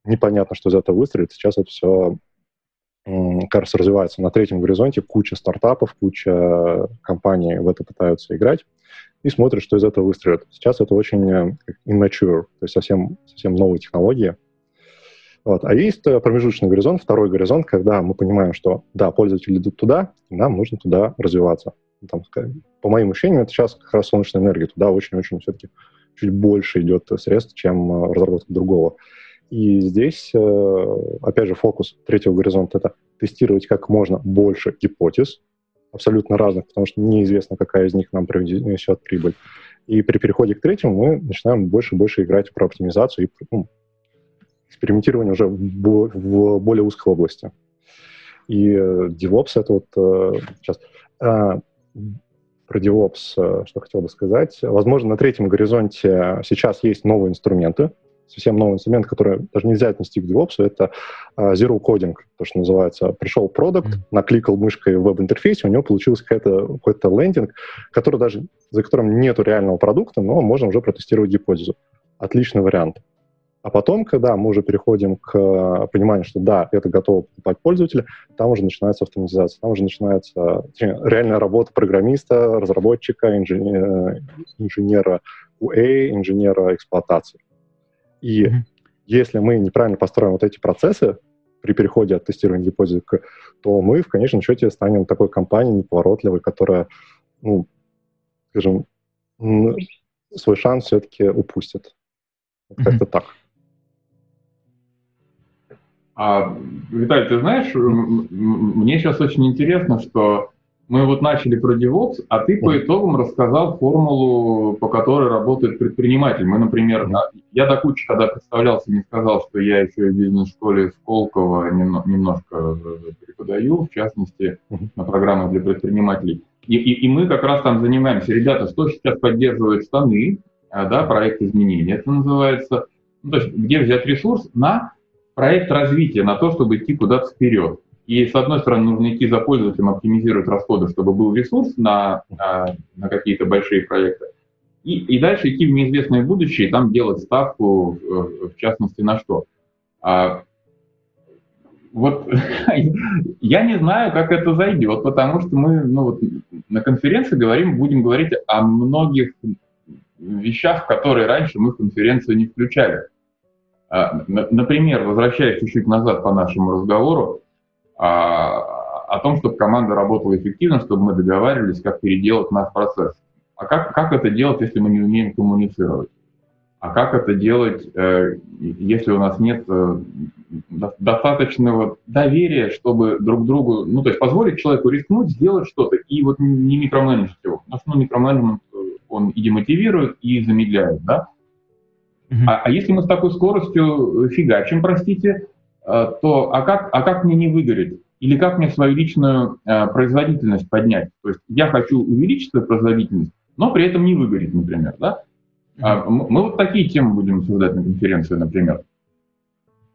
Непонятно, что из этого выстрелит. Сейчас это все кажется, развивается на третьем горизонте, куча стартапов, куча компаний в это пытаются играть и смотрят, что из этого выстрелит. Сейчас это очень э, immature, то есть совсем, совсем новые технологии. Вот. А есть э, промежуточный горизонт, второй горизонт, когда мы понимаем, что да, пользователи идут туда, и нам нужно туда развиваться. Там, по моим ощущениям, это сейчас как раз солнечная энергия. Туда очень-очень все-таки чуть больше идет средств, чем э, разработка другого. И здесь, э, опять же, фокус третьего горизонта — это тестировать как можно больше гипотез, абсолютно разных, потому что неизвестно, какая из них нам принесет прибыль. И при переходе к третьему мы начинаем больше и больше играть про оптимизацию и ну, экспериментирование уже в, более узкой области. И э, DevOps — это вот э, сейчас... А, про DevOps, что хотел бы сказать. Возможно, на третьем горизонте сейчас есть новые инструменты, совсем новый инструмент, который даже нельзя отнести к DevOps, это uh, Zero Coding, то, что называется. Пришел продукт, mm-hmm. накликал мышкой в веб-интерфейсе, у него получился какой-то, какой-то лендинг, который даже, за которым нет реального продукта, но можно уже протестировать гипотезу. Отличный вариант. А потом, когда мы уже переходим к э, пониманию, что да, это готово покупать пользователи, там уже начинается автоматизация, там уже начинается точнее, реальная работа программиста, разработчика, инженера, инженера UA, инженера эксплуатации. И mm-hmm. если мы неправильно построим вот эти процессы при переходе от тестирования гипотезы, то мы в конечном счете станем такой компанией неповоротливой, которая, ну, скажем, свой шанс все-таки упустит. Mm-hmm. Как-то так. А, Виталий, ты знаешь, мне сейчас очень интересно, что мы вот начали про DevOps, а ты по итогам рассказал формулу, по которой работает предприниматель. Мы, например, я до кучи, когда представлялся, не сказал, что я еще в бизнес-школе Сколково немножко преподаю, в частности, на программах для предпринимателей. И, и, и мы как раз там занимаемся. Ребята, что сейчас поддерживает штаны, а, да, проект изменения, это называется. Ну, то есть где взять ресурс на проект развития, на то, чтобы идти куда-то вперед. И, с одной стороны, нужно идти за пользователем, оптимизировать расходы, чтобы был ресурс на, на, на какие-то большие проекты. И, и дальше идти в неизвестное будущее и там делать ставку, в, в частности, на что. А, вот я не знаю, как это зайдет, потому что мы ну, вот, на конференции говорим, будем говорить о многих вещах, которые раньше мы в конференцию не включали. А, например, возвращаясь чуть-чуть назад по нашему разговору, а, о том, чтобы команда работала эффективно, чтобы мы договаривались, как переделать наш процесс. А как, как это делать, если мы не умеем коммуницировать? А как это делать, э, если у нас нет э, достаточного доверия, чтобы друг другу, ну, то есть позволить человеку рискнуть, сделать что-то, и вот не микроменеджить его. Потому что ну, микроменеджмент, э, он и демотивирует, и замедляет, да? А, а если мы с такой скоростью фигачим, простите, то а как, а как мне не выгореть? Или как мне свою личную э, производительность поднять? То есть я хочу увеличить свою производительность, но при этом не выгореть, например, да? А, мы вот такие темы будем обсуждать на конференции, например.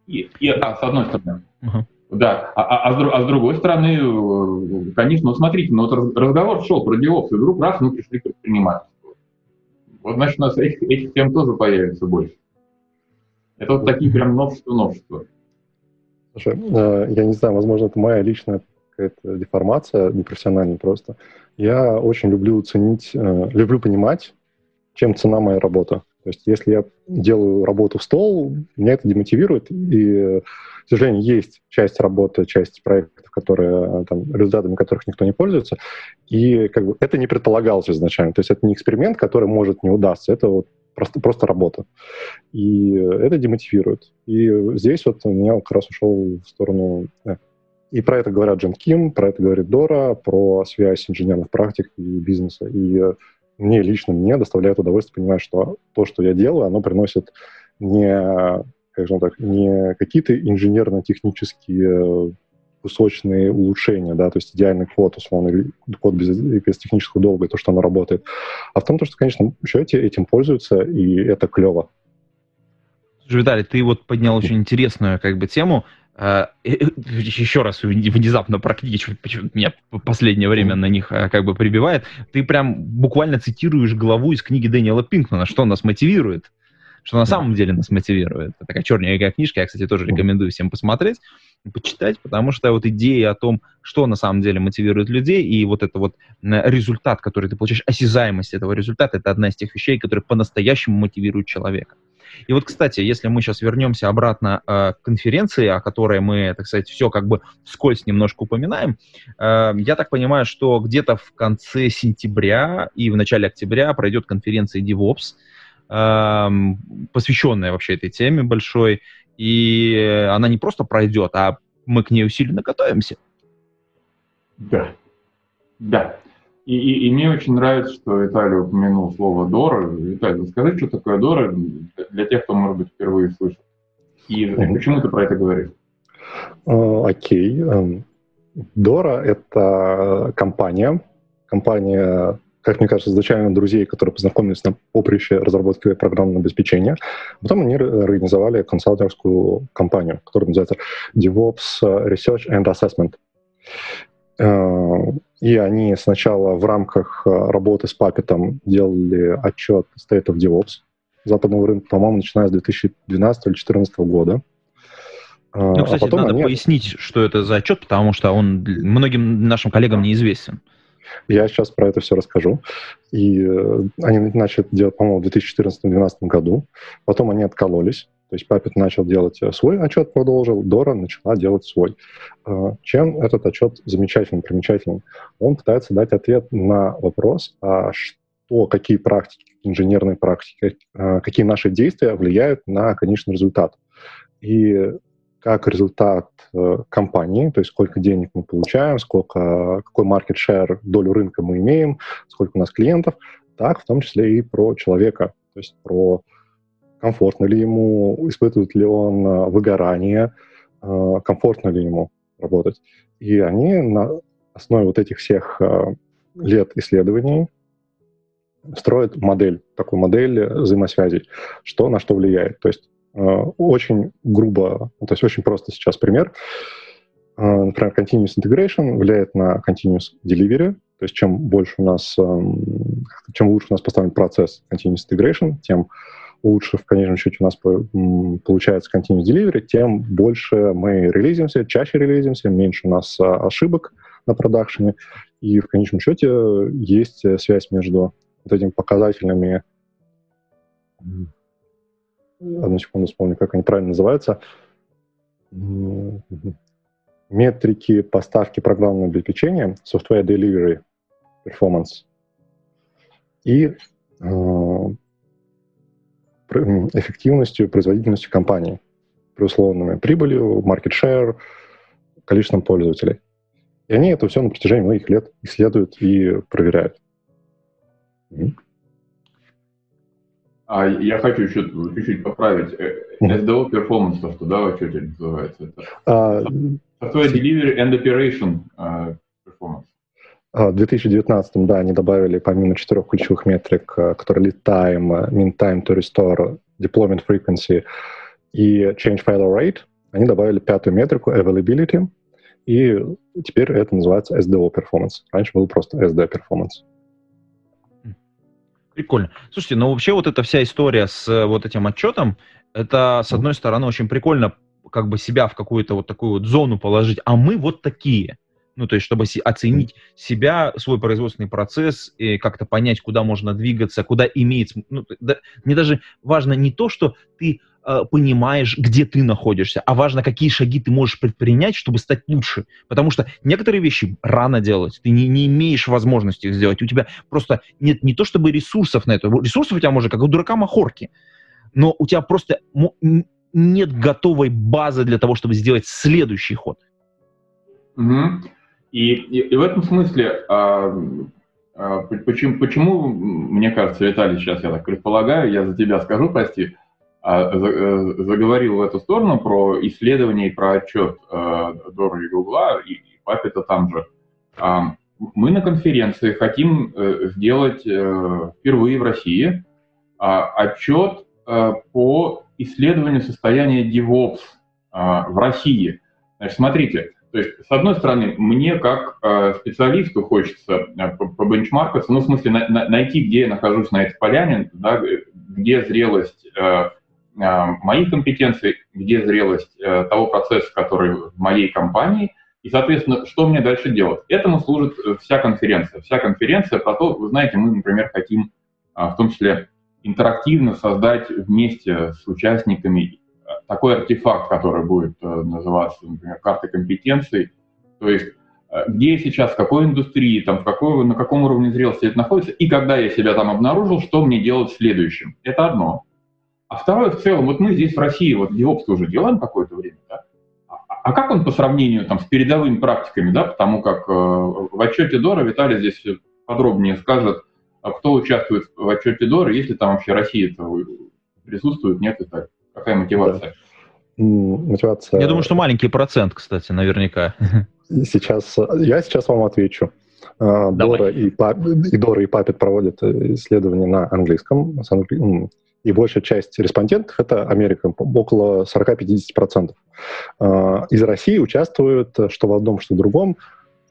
И, и а, с одной стороны. Uh-huh. Да, а, а, а, с, а с другой стороны, э, конечно, ну смотрите, ну вот разговор шел про DevOps, и вдруг раз мы пришли к предпринимательству. Вот значит, у нас этих, этих тем тоже появится больше. Это вот такие прям новшества-новшества. Слушай, э, я не знаю, возможно, это моя личная какая-то деформация, непрофессиональная просто. Я очень люблю ценить, э, люблю понимать, чем цена моей работы. То есть если я делаю работу в стол, меня это демотивирует, и, к сожалению, есть часть работы, часть проектов, которые, там, результатами которых никто не пользуется, и как бы это не предполагалось изначально. То есть это не эксперимент, который может не удастся, это вот просто, просто работа. И это демотивирует. И здесь вот у меня как раз ушел в сторону... Э, и про это говорят Джен Ким, про это говорит Дора, про связь инженерных практик и бизнеса. И мне лично, мне доставляет удовольствие понимать, что то, что я делаю, оно приносит не, скажем так, не какие-то инженерно-технические кусочные улучшения, да, то есть идеальный код, условно, или код без, без технического долга, и то, что оно работает, а в том, что, конечно, еще эти, этим пользуются, и это клево. Виталий, ты вот поднял очень интересную как бы тему. А, еще раз внезапно практически, почему меня в последнее время на них а, как бы прибивает, ты прям буквально цитируешь главу из книги Дэниела Пинкмана, что нас мотивирует, что на самом деле нас мотивирует. Это такая черненькая книжка, я, кстати, тоже рекомендую всем посмотреть, почитать, потому что вот идея о том, что на самом деле мотивирует людей, и вот это вот результат, который ты получаешь, осязаемость этого результата, это одна из тех вещей, которые по-настоящему мотивируют человека. И вот, кстати, если мы сейчас вернемся обратно э, к конференции, о которой мы, так сказать, все как бы вскользь немножко упоминаем, э, я так понимаю, что где-то в конце сентября и в начале октября пройдет конференция DevOps, посвященная вообще этой теме большой, и она не просто пройдет, а мы к ней усиленно готовимся. Да, да. И, и, и мне очень нравится, что Виталий упомянул слово Дора. Виталий, скажи, что такое Дора для тех, кто, может быть, впервые слышит. И mm-hmm. почему ты про это говоришь? Окей. Okay. Дора — это компания, компания как мне кажется, изначально друзей, которые познакомились на поприще разработки программного обеспечения. Потом они организовали консалтинговскую компанию, которая называется DevOps Research and Assessment. Э, и они сначала в рамках э, работы с Puppet делали отчет State of DevOps западного рынка, по-моему, начиная с 2012 или 2014 года. Э, ну, кстати, а потом надо они... пояснить, что это за отчет, потому что он многим нашим коллегам неизвестен. Я сейчас про это все расскажу. И они начали делать, по-моему, в 2014-2012 году. Потом они откололись. То есть Puppet начал делать э, свой отчет, продолжил, Дора начала делать свой. Э, чем этот отчет замечательный, примечательный? Он пытается дать ответ на вопрос, а что, какие практики, инженерные практики, э, какие наши действия влияют на конечный результат. И как результат компании, то есть сколько денег мы получаем, сколько, какой market share, долю рынка мы имеем, сколько у нас клиентов, так в том числе и про человека, то есть про комфортно ли ему, испытывает ли он э, выгорание, э, комфортно ли ему работать. И они на основе вот этих всех э, лет исследований строят модель, такую модель взаимосвязей, что на что влияет. То есть очень грубо, то есть очень просто сейчас пример. Например, continuous integration влияет на continuous delivery, то есть чем больше у нас, эм, чем лучше у нас поставлен процесс continuous integration, тем лучше в конечном счете у нас получается continuous delivery, тем больше мы релизимся, чаще релизимся, меньше у нас а, ошибок на продакшене, и в конечном счете есть связь между вот этими показателями одну секунду вспомню, как они правильно называются, метрики поставки программного обеспечения, software delivery performance и э, эффективностью производительностью компании при условными прибылью, market share, количеством пользователей. И они это все на протяжении многих лет исследуют и проверяют. А я хочу еще чуть-чуть поправить. SDO Performance, то, что да, в отчете называется. Это а, Software Delivery and Operation uh, Performance. В 2019, да, они добавили помимо четырех ключевых метрик, которые lead time, mean time to restore, deployment frequency и change failure rate, они добавили пятую метрику availability, и теперь это называется SDO Performance. Раньше был просто SD Performance. Прикольно. Слушайте, ну вообще вот эта вся история с э, вот этим отчетом, это, с одной стороны, очень прикольно как бы себя в какую-то вот такую вот зону положить, а мы вот такие. Ну, то есть, чтобы оценить себя, свой производственный процесс, и как-то понять, куда можно двигаться, куда имеет... Ну, да, мне даже важно не то, что ты э, понимаешь, где ты находишься, а важно, какие шаги ты можешь предпринять, чтобы стать лучше. Потому что некоторые вещи рано делать, ты не, не имеешь возможности их сделать. У тебя просто нет не то чтобы ресурсов на это. Ресурсов у тебя может, как у дурака махорки. Но у тебя просто нет готовой базы для того, чтобы сделать следующий ход. Угу. И, и, и в этом смысле а, а, почему, почему, мне кажется, Виталий, сейчас я так предполагаю, я за тебя скажу, прости, заговорил в эту сторону про исследование и про отчет э, Дора и Гугла, и, Папита там же. Э, мы на конференции хотим э, сделать э, впервые в России э, отчет э, по исследованию состояния DevOps э, в России. Значит, смотрите, то есть, с одной стороны, мне как э, специалисту хочется э, побенчмаркаться, ну, в смысле, на, на, найти, где я нахожусь на этой поляне, да, где зрелость э, Э, моих компетенций, где зрелость э, того процесса, который в моей компании, и, соответственно, что мне дальше делать. Этому служит э, вся конференция. Вся конференция про то, вы знаете, мы, например, хотим в том числе интерактивно создать вместе с участниками такой артефакт, который будет называться, например, картой компетенций, то есть где я сейчас, в какой индустрии, там, в какой, на каком уровне зрелости это находится, и когда я себя там обнаружил, что мне делать следующим. Это одно. А второе, в целом, вот мы здесь в России, вот DevOps уже делаем какое-то время, да? А, а как он по сравнению там, с передовыми практиками, да, потому как э, в отчете Дора Виталий здесь подробнее скажет, а кто участвует в отчете Дора, если там вообще Россия присутствует, нет, это какая мотивация? Да. Мотивация... Я думаю, что маленький процент, кстати, наверняка. Сейчас, я сейчас вам отвечу. А, Дора и, Пап, и Дора и Папет проводят исследования на английском, с англи и большая часть респондентов — это Америка, около 40-50%. А, из России участвуют, что в одном, что в другом,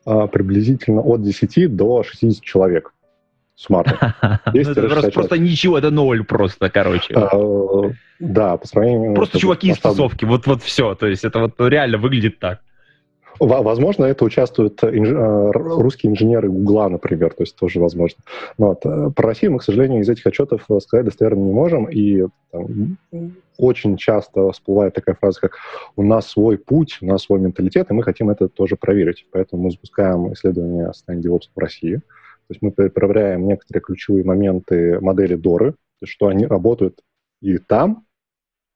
а, приблизительно от 10 до 60 человек суммарно. Ну, просто ничего, это ноль просто, короче. А, да, по сравнению... Просто чуваки из тусовки, вот вот все. То есть это вот реально выглядит так. Возможно, это участвуют инж... Э, русские инженеры Гугла, например, то есть тоже возможно. Но вот. Э, про Россию мы, к сожалению, из этих отчетов э, сказать достоверно не можем, и там, очень часто всплывает такая фраза, как «у нас свой путь, у нас свой менталитет, и мы хотим это тоже проверить». Поэтому мы запускаем исследование состояния DevOps в России. То есть мы проверяем некоторые ключевые моменты модели Доры, то есть что они работают и там,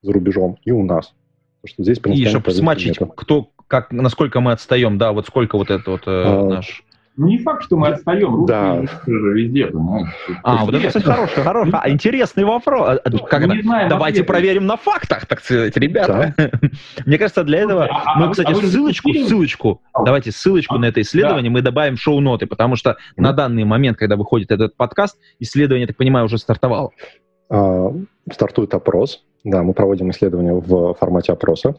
за рубежом, и у нас. Потому что здесь и чтобы смачить, кто, как, насколько мы отстаем, да, вот сколько вот это вот э, а, наш... Не факт, что мы отстаем, русские да. же везде, понимаешь? А, вот это, кстати, хороший, хороший, а, интересный вопрос. А, ну, как это? Знаем, Давайте проверим на фактах, так сказать, ребята. Да. Мне кажется, для этого а, мы, кстати, а ссылочку, ссылочку, давайте ссылочку а, на это исследование да. мы добавим шоу-ноты, потому что mm. на данный момент, когда выходит этот подкаст, исследование, так понимаю, уже стартовало. А, стартует опрос. Да, мы проводим исследование в формате опроса.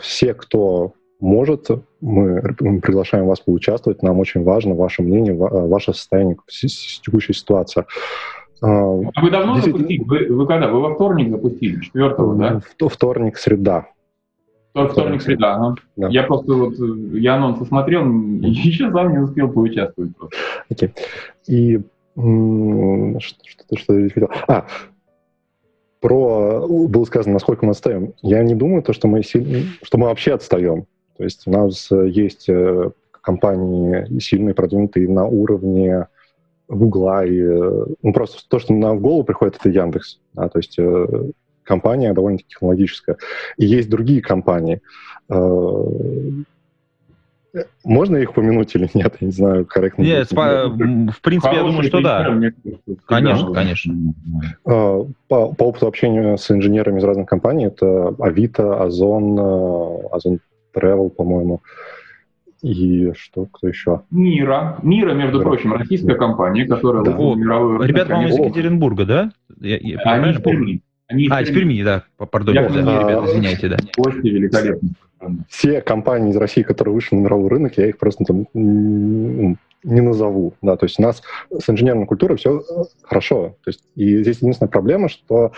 Все, кто может, мы приглашаем вас поучаствовать. Нам очень важно ваше мнение, ваше состояние, текущая ситуация. А, а вы давно запустили? Вы, вы когда? Вы во вторник запустили? Четвертого, да? В вторник, среда. Вторник, вторник среда, ага. да. Я просто вот, я анонсы смотрел, еще сам не успел поучаствовать просто. Окей. И что, что, что я хотел? А, про было сказано, насколько мы отстаем. Я не думаю, то, что мы сильно, что мы вообще отстаем. То есть у нас есть э, компании сильные, продвинутые на уровне Гугла и ну, просто то, что нам в голову приходит, это Яндекс. Да, то есть э, компания довольно-таки технологическая. И есть другие компании. Э, можно их упомянуть или нет? Я не знаю, корректно. Нет, по, в принципе, я думаю, что да. Конечно, конечно. По, по опыту общения с инженерами из разных компаний, это Авито, Озон, Озон Travel, по-моему, и что, кто еще? Мира. Мира, между Мира. прочим, российская компания, которая да. О, мировую Ребята, по-моему, из Екатеринбурга, да? Я, я, Они из Перми. Они из а, из Перми, да. Пардон, да, ребята, извиняйте, да. Гости великолепно. Все компании из России, которые вышли на мировой рынок, я их просто там не назову. Да, то есть у нас с инженерной культурой все хорошо. То есть, и здесь единственная проблема, что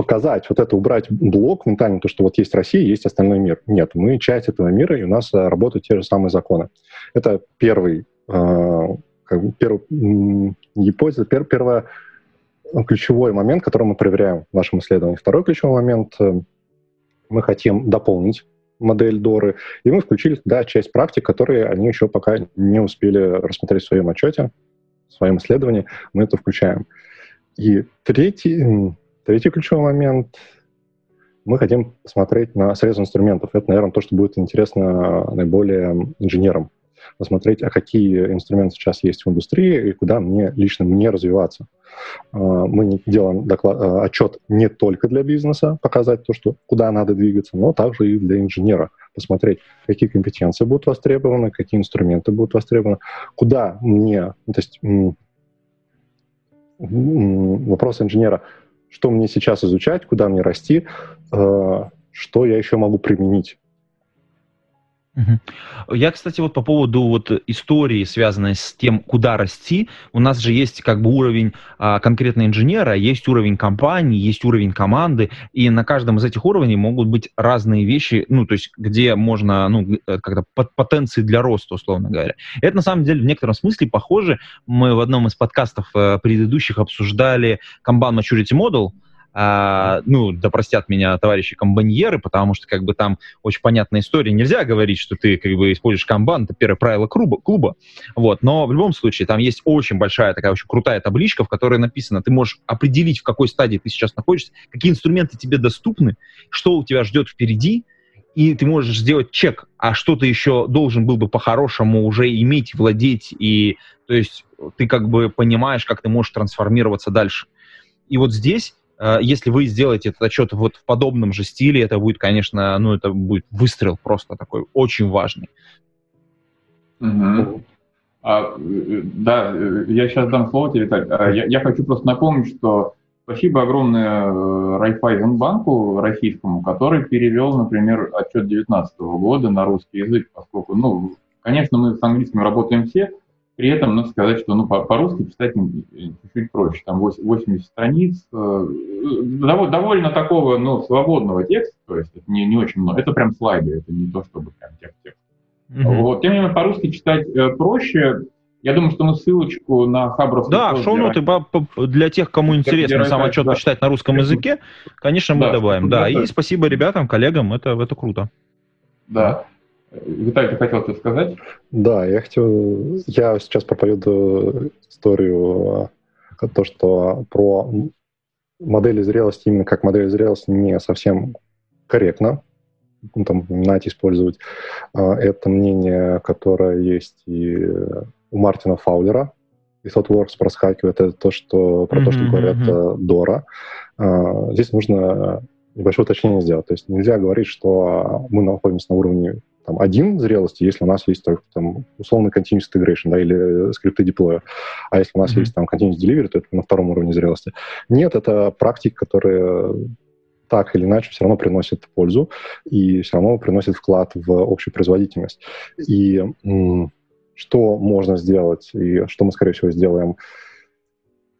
показать, вот это убрать блок ментально, то, что вот есть Россия, есть остальной мир. Нет, мы часть этого мира, и у нас э, работают те же самые законы. Это первый, э, как бы первый гипотеза, пер, первый э, ключевой момент, который мы проверяем в нашем исследовании. Второй ключевой момент, э, мы хотим дополнить модель Доры, и мы включили туда часть практик, которые они еще пока не успели рассмотреть в своем отчете, в своем исследовании, мы это включаем. И третий, Третий ключевой момент мы хотим посмотреть на срез инструментов. Это, наверное, то, что будет интересно наиболее инженерам. Посмотреть, а какие инструменты сейчас есть в индустрии и куда мне лично мне развиваться. А, мы делаем доклад, а, отчет не только для бизнеса, показать то, что куда надо двигаться, но также и для инженера. Посмотреть, какие компетенции будут востребованы, какие инструменты будут востребованы, куда мне... То есть вопрос инженера — что мне сейчас изучать, куда мне расти, э, что я еще могу применить. Я, кстати, вот по поводу вот истории, связанной с тем, куда расти, у нас же есть как бы уровень а, конкретно инженера, есть уровень компании, есть уровень команды, и на каждом из этих уровней могут быть разные вещи, ну, то есть где можно, ну, э, как-то потенции для роста, условно говоря. Это, на самом деле, в некотором смысле похоже. Мы в одном из подкастов э, предыдущих обсуждали Kanban Maturity Model, а, ну, да простят меня товарищи комбаньеры, потому что как бы там очень понятная история. Нельзя говорить, что ты как бы используешь комбан, это первое правило клуба, клуба. Вот, но в любом случае там есть очень большая такая очень крутая табличка, в которой написано, ты можешь определить, в какой стадии ты сейчас находишься, какие инструменты тебе доступны, что у тебя ждет впереди, и ты можешь сделать чек, а что ты еще должен был бы по-хорошему уже иметь, владеть, и то есть ты как бы понимаешь, как ты можешь трансформироваться дальше. И вот здесь если вы сделаете этот отчет вот в подобном же стиле, это будет, конечно, ну, это будет выстрел просто такой очень важный. Угу. А, э, да, э, я сейчас дам слово тебе, Виталий. А, я, я хочу просто напомнить, что спасибо огромное Райфайзенбанку российскому, который перевел, например, отчет 2019 года на русский язык, поскольку, ну, конечно, мы с английским работаем все, при этом надо сказать, что ну, по-русски читать чуть-чуть проще. Там 80 страниц, э, довольно такого ну, свободного текста, то есть это не, не очень много. Это прям слайды, это не то, чтобы прям текст-текст. Mm-hmm. Вот. Тем не менее, по-русски читать э, проще. Я думаю, что мы ссылочку на Хабров... Да, шоу-ноты для тех, кому интересно сам отчет да. почитать на русском языке, конечно, мы да, добавим. Да, и спасибо ребятам, коллегам, это, это круто. Да. Виталий, ты хотел что сказать? Да, я хотел... Я сейчас проповедую историю э, то, что про модели зрелости, именно как модель зрелости, не совсем корректно ну, там, упоминать, использовать. А, это мнение, которое есть и у Мартина Фаулера, и ThoughtWorks проскакивает, это то, что, про mm-hmm, то, что говорят mm-hmm. Дора. А, здесь нужно небольшое уточнение сделать. То есть нельзя говорить, что мы находимся на уровне там, один зрелости, если у нас есть только там, условный continuous integration, да, или скрипты деплоя. А если у нас mm-hmm. есть там continuous delivery, то это на втором уровне зрелости. Нет, это практики, которые так или иначе все равно приносит пользу и все равно приносит вклад в общую производительность. И что можно сделать, и что мы, скорее всего, сделаем э,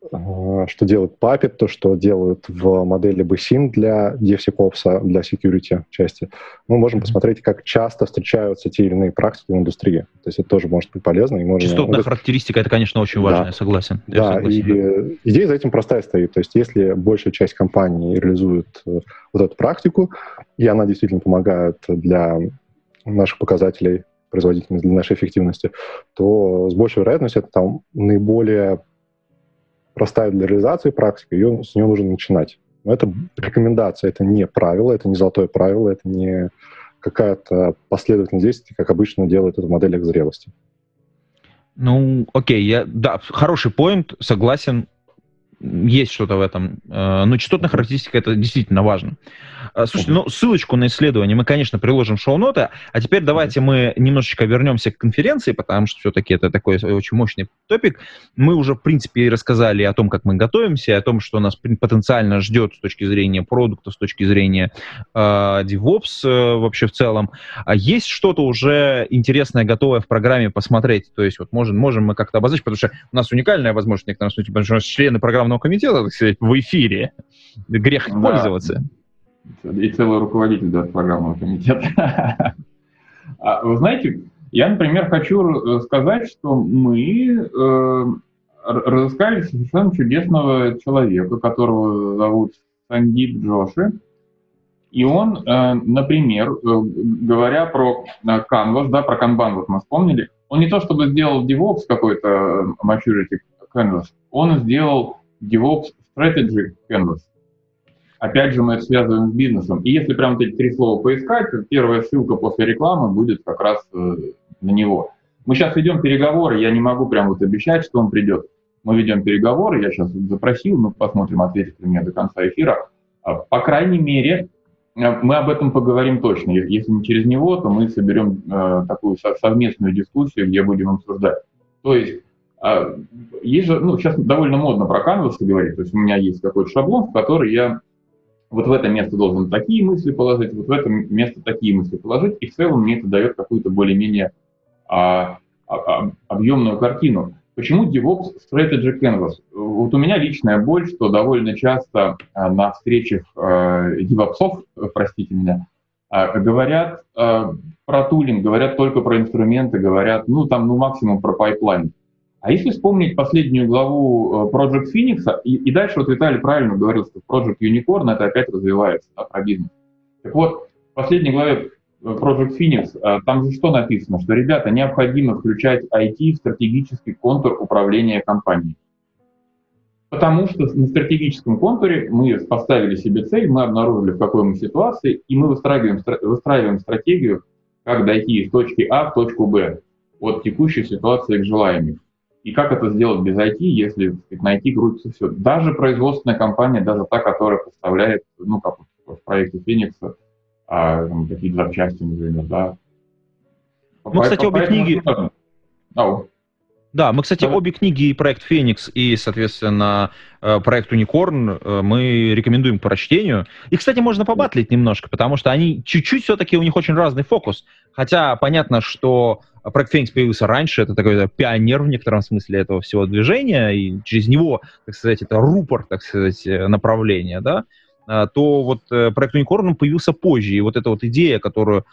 что делает Puppet, то, что делают в модели BSIM для DevSecOps, для security части, мы можем посмотреть, как часто встречаются те или иные практики в индустрии. То есть это тоже может быть полезно. И можно, Частотная ну, характеристика, это, конечно, очень важно, да. я согласен. Я да, согласен. и идея за этим простая стоит. То есть если большая часть компаний реализует э, вот эту практику, и она действительно помогает для наших показателей производительности, для нашей эффективности, то с большей вероятностью это там наиболее простая для реализации практика, ее, с нее нужно начинать. Но это рекомендация, это не правило, это не золотое правило, это не какая-то последовательность действий, как обычно делают это в моделях зрелости. Ну, окей, я, да, хороший поинт, согласен, есть что-то в этом. Э, но частотная характеристика это действительно важно. Э, слушайте, ну, ссылочку на исследование мы, конечно, приложим в шоу-ноты, а теперь давайте мы немножечко вернемся к конференции, потому что все-таки это такой очень мощный топик. Мы уже, в принципе, рассказали о том, как мы готовимся, о том, что нас потенциально ждет с точки зрения продукта, с точки зрения э, DevOps э, вообще в целом. А есть что-то уже интересное, готовое в программе посмотреть? То есть вот можем, можем мы как-то обозначить, потому что у нас уникальная возможность в некотором случае, потому что у нас члены программного комитета, так сказать, в эфире. Грех да. пользоваться и целый руководитель даже программного комитета. А вы знаете, я, например, хочу сказать, что мы э, разыскали совершенно чудесного человека, которого зовут Сандип Джоши. И он, э, например, э, говоря про Canvas, да, про Kanban, вот мы вспомнили, он не то чтобы сделал DevOps какой-то maturity Canvas, он сделал DevOps Strategy Canvas. Опять же, мы это связываем с бизнесом. И если прям эти три слова поискать, то первая ссылка после рекламы будет как раз э, на него. Мы сейчас ведем переговоры, я не могу прям вот обещать, что он придет. Мы ведем переговоры, я сейчас запросил, мы посмотрим, ответит ли мне до конца эфира. А, по крайней мере, э, мы об этом поговорим точно. Если не через него, то мы соберем э, такую совместную дискуссию, где будем обсуждать. То есть есть же, ну, сейчас довольно модно про Canvas говорить, то есть у меня есть какой-то шаблон, в который я вот в это место должен такие мысли положить, вот в это место такие мысли положить, и в целом мне это дает какую-то более-менее а, а, а, объемную картину. Почему DevOps Strategy Canvas? Вот у меня личная боль, что довольно часто а, на встречах а, DevOps, простите меня, а, говорят а, про tooling, говорят только про инструменты, говорят, ну там, ну максимум про pipeline. А если вспомнить последнюю главу э, Project Phoenix, и, и дальше вот Виталий правильно говорил, что Project Unicorn это опять развивается, да, про бизнес. Так вот, в последней главе э, Project Phoenix, э, там же что написано, что, ребята, необходимо включать IT в стратегический контур управления компанией. Потому что на стратегическом контуре мы поставили себе цель, мы обнаружили, в какой мы ситуации, и мы выстраиваем, выстраиваем стратегию, как дойти из точки А в точку Б от текущей ситуации к желаемой. И как это сделать без IT, если сказать, на IT крутится все? Даже производственная компания, даже та, которая поставляет, ну, как в проекте Феникса, а, какие-то запчасти, например, да. Ну, кстати, обе книги... Oh. Да, мы, кстати, обе книги, и проект Феникс, и, соответственно, э, проект Уникорн, э, мы рекомендуем к прочтению. И, кстати, можно побатлить немножко, потому что они чуть-чуть все-таки, у них очень разный фокус. Хотя понятно, что проект Феникс появился раньше, это такой пионер в некотором смысле этого всего движения, и через него, так сказать, это рупор, так сказать, э, направления, да, то вот проект Уникорн появился позже, и вот эта вот идея, которую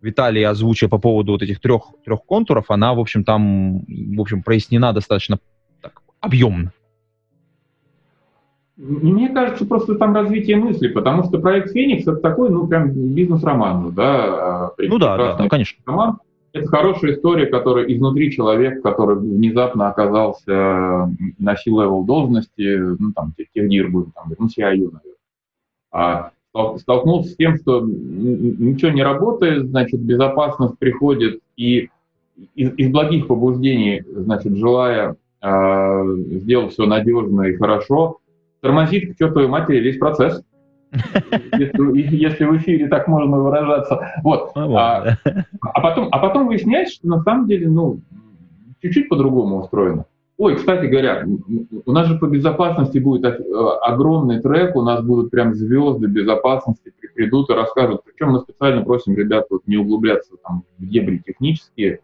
Виталий озвучил по поводу вот этих трех, трех контуров, она, в общем, там, в общем, прояснена достаточно так, объемно. Мне кажется, просто там развитие мысли, потому что проект Феникс это такой, ну, прям бизнес-роман, да. А, ну да, да, да, конечно. Роман. Это хорошая история, которая изнутри человек, который внезапно оказался на C-level должности, ну, там, техдир будет, там, ну, CIO, наверное. А столкнулся с тем, что ничего не работает, значит, безопасность приходит и из, из благих побуждений, значит, желая э, сделать все надежно и хорошо, тормозит к чертовой матери весь процесс. Если, если в эфире так можно выражаться. Вот. Ну а, а, потом, а потом выясняется, что на самом деле, ну, чуть-чуть по-другому устроено. Ой, кстати говоря, у нас же по безопасности будет э, огромный трек, у нас будут прям звезды безопасности придут и расскажут. Причем мы специально просим ребят вот не углубляться там, в дебри технические.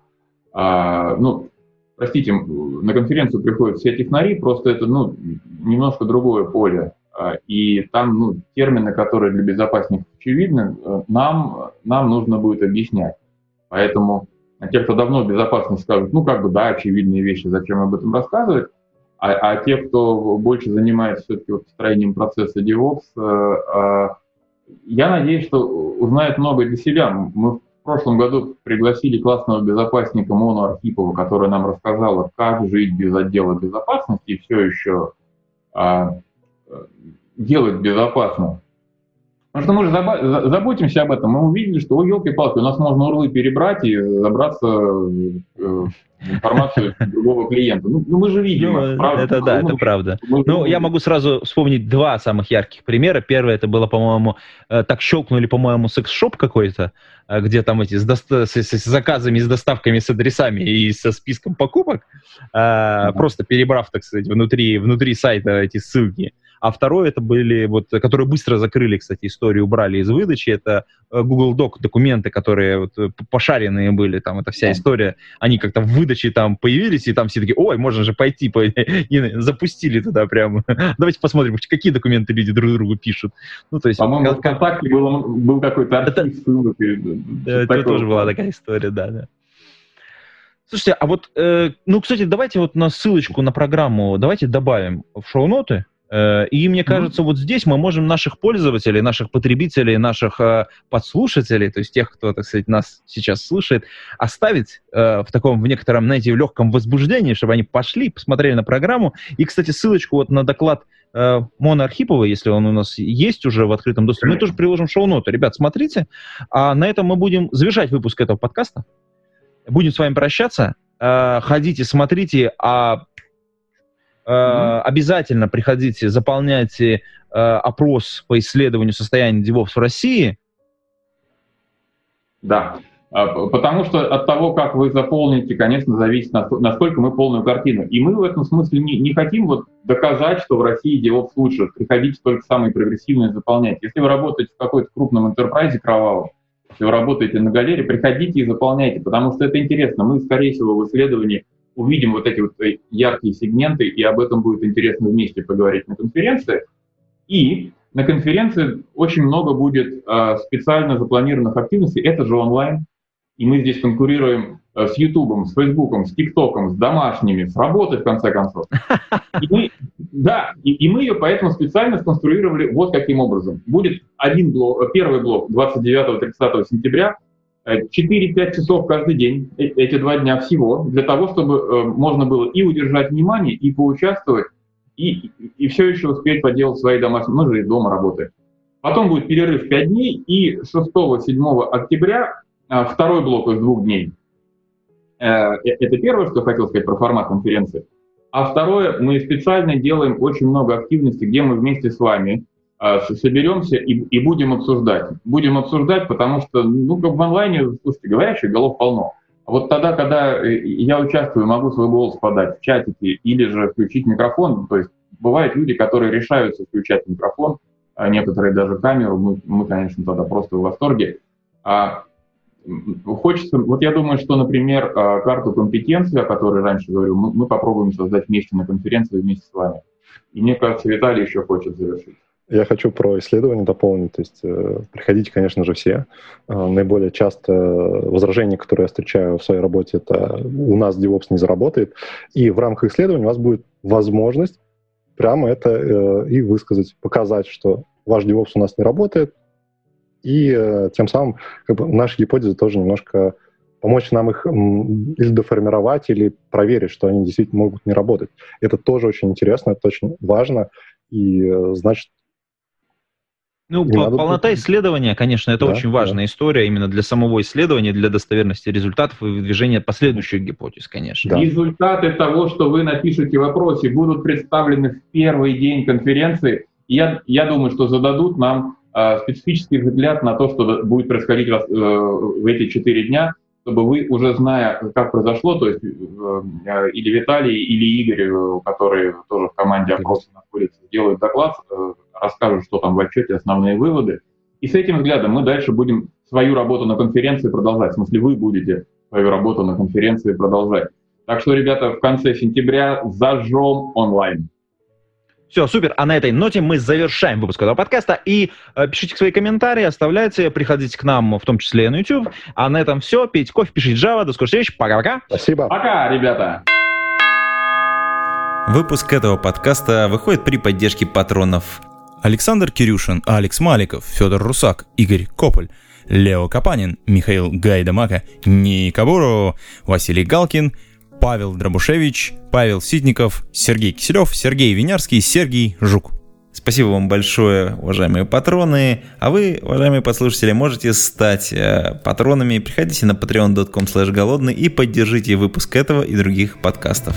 А, ну, простите, на конференцию приходят все технари, просто это ну, немножко другое поле. А, и там ну, термины, которые для безопасников очевидны, э, нам, нам нужно будет объяснять. Поэтому те, кто давно в безопасности, скажут, ну как бы да, очевидные вещи, зачем об этом рассказывать. А, а те, кто больше занимается все-таки вот строением процесса DevOps, э, э, я надеюсь, что узнают много для себя. Мы в прошлом году пригласили классного безопасника Мону Архипова, который нам рассказала, как жить без отдела безопасности и все еще а, делать безопасно. Потому что мы же заботимся об этом. Мы увидели, что, ой, елки-палки, у нас можно урлы перебрать и забраться в э, информацию другого клиента. Ну, ну мы же видим. Ну, правда, это да, это правда. Ну, я могу сразу вспомнить два самых ярких примера. Первое, это было, по-моему, э, так щелкнули, по-моему, секс-шоп какой-то, э, где там эти с, доста- с, с, заказами, с доставками, с адресами и со списком покупок, просто перебрав, так сказать, внутри, внутри сайта эти ссылки. А второе, это были, вот, которые быстро закрыли, кстати, историю, убрали из выдачи, это э, Google Doc документы, которые вот, э, пошаренные были, там, эта вся история, они как-то в выдаче там появились, и там все таки ой, можно же пойти, по... и запустили туда прям. Давайте посмотрим, какие документы люди друг другу пишут. Ну, то есть... По-моему, как... в ВКонтакте был, был какой-то архив ссылок. Это тоже была такая история, да, да. Слушайте, а вот, э, ну, кстати, давайте вот на ссылочку на программу давайте добавим в шоу-ноты. Э, и мне кажется, вот здесь мы можем наших пользователей, наших потребителей, наших э, подслушателей, то есть тех, кто, так сказать, нас сейчас слушает, оставить э, в таком, в некотором, знаете, в легком возбуждении, чтобы они пошли, посмотрели на программу. И, кстати, ссылочку вот на доклад э, Мона Архипова, если он у нас есть уже в открытом доступе, мы тоже приложим шоу-ноты. Ребят, смотрите. А на этом мы будем завершать выпуск этого подкаста. Будем с вами прощаться. Э, ходите, смотрите, а Mm-hmm. Обязательно приходите, заполняйте э, опрос по исследованию состояния DevOps в России. Да, а, потому что от того, как вы заполните, конечно, зависит, насколько мы полную картину. И мы в этом смысле не, не хотим вот доказать, что в России DevOps лучше. Приходите только самые прогрессивные заполнять. Если вы работаете в какой-то крупном интерпрайзе кровавом, если вы работаете на галере, приходите и заполняйте, потому что это интересно. Мы, скорее всего, в исследовании увидим вот эти вот э, яркие сегменты, и об этом будет интересно вместе поговорить на конференции. И на конференции очень много будет э, специально запланированных активностей. Это же онлайн. И мы здесь конкурируем э, с Ютубом, с Фейсбуком, с ТикТоком, с домашними, с работой, в конце концов. И мы, да, и, и мы ее поэтому специально сконструировали вот каким образом. Будет один блок, первый блок 29-30 сентября, 4-5 часов каждый день, э, эти два дня всего, для того, чтобы э, можно было и удержать внимание, и поучаствовать, и, и все еще успеть поделать свои домашние, мы же из дома работаем. Потом будет перерыв 5 дней, и 6-7 октября второй блок из двух дней. Э, это первое, что хотел сказать про формат конференции. А второе, мы специально делаем очень много активностей, где мы вместе с вами соберемся и, и будем обсуждать. Будем обсуждать, потому что, ну, как в онлайне, слушайте, говорящих голов полно. А вот тогда, когда э, я участвую, могу свой голос подать в чатике или же включить микрофон, то есть бывают люди, которые решаются включать микрофон, а некоторые даже камеру, мы, мы конечно, тогда просто в восторге. А хочется, вот я думаю, что, например, а, карту компетенции, о которой раньше говорил, мы, мы попробуем создать вместе на конференции вместе с вами. И мне кажется, Виталий еще хочет завершить. Я хочу про исследование дополнить. То есть э, приходите, конечно же, все. Э, наиболее часто возражение, которое я встречаю в своей работе, это у нас DevOps не заработает. И в рамках исследования у вас будет возможность прямо это э, и высказать, показать, что ваш DevOps у нас не работает, и э, тем самым как бы, наши гипотезы тоже немножко помочь нам их или доформировать, или проверить, что они действительно могут не работать. Это тоже очень интересно, это очень важно, и э, значит, ну, по- полнота исследования, конечно, это да, очень важная да. история именно для самого исследования, для достоверности результатов и выдвижения последующих гипотез, конечно. Да. Результаты того, что вы напишете в вопросе, будут представлены в первый день конференции. Я, я думаю, что зададут нам э, специфический взгляд на то, что будет происходить э, в эти четыре дня, чтобы вы, уже зная, как произошло, то есть э, э или Виталий, или Игорь, э, которые тоже в команде опроса находятся, сделают доклад, э, расскажут, что там в отчете, основные выводы. И с этим взглядом мы дальше будем свою работу на конференции продолжать. В смысле, вы будете свою работу на конференции продолжать. Так что, ребята, в конце сентября зажжем онлайн. Все, супер. А на этой ноте мы завершаем выпуск этого подкаста. И э, пишите свои комментарии, оставляйте, приходите к нам, в том числе и на YouTube. А на этом все. Пейте кофе, пишите Java. До скорой встречи. Пока-пока. Спасибо. Пока, ребята. Выпуск этого подкаста выходит при поддержке патронов Александр Кирюшин, Алекс Маликов, Федор Русак, Игорь Кополь, Лео Капанин, Михаил Гайдамака, Ника Буру, Василий Галкин, Павел Дробушевич, Павел Ситников, Сергей Киселев, Сергей Винярский, Сергей Жук. Спасибо вам большое, уважаемые патроны. А вы, уважаемые послушатели, можете стать э, патронами. Приходите на patreon.com голодный и поддержите выпуск этого и других подкастов.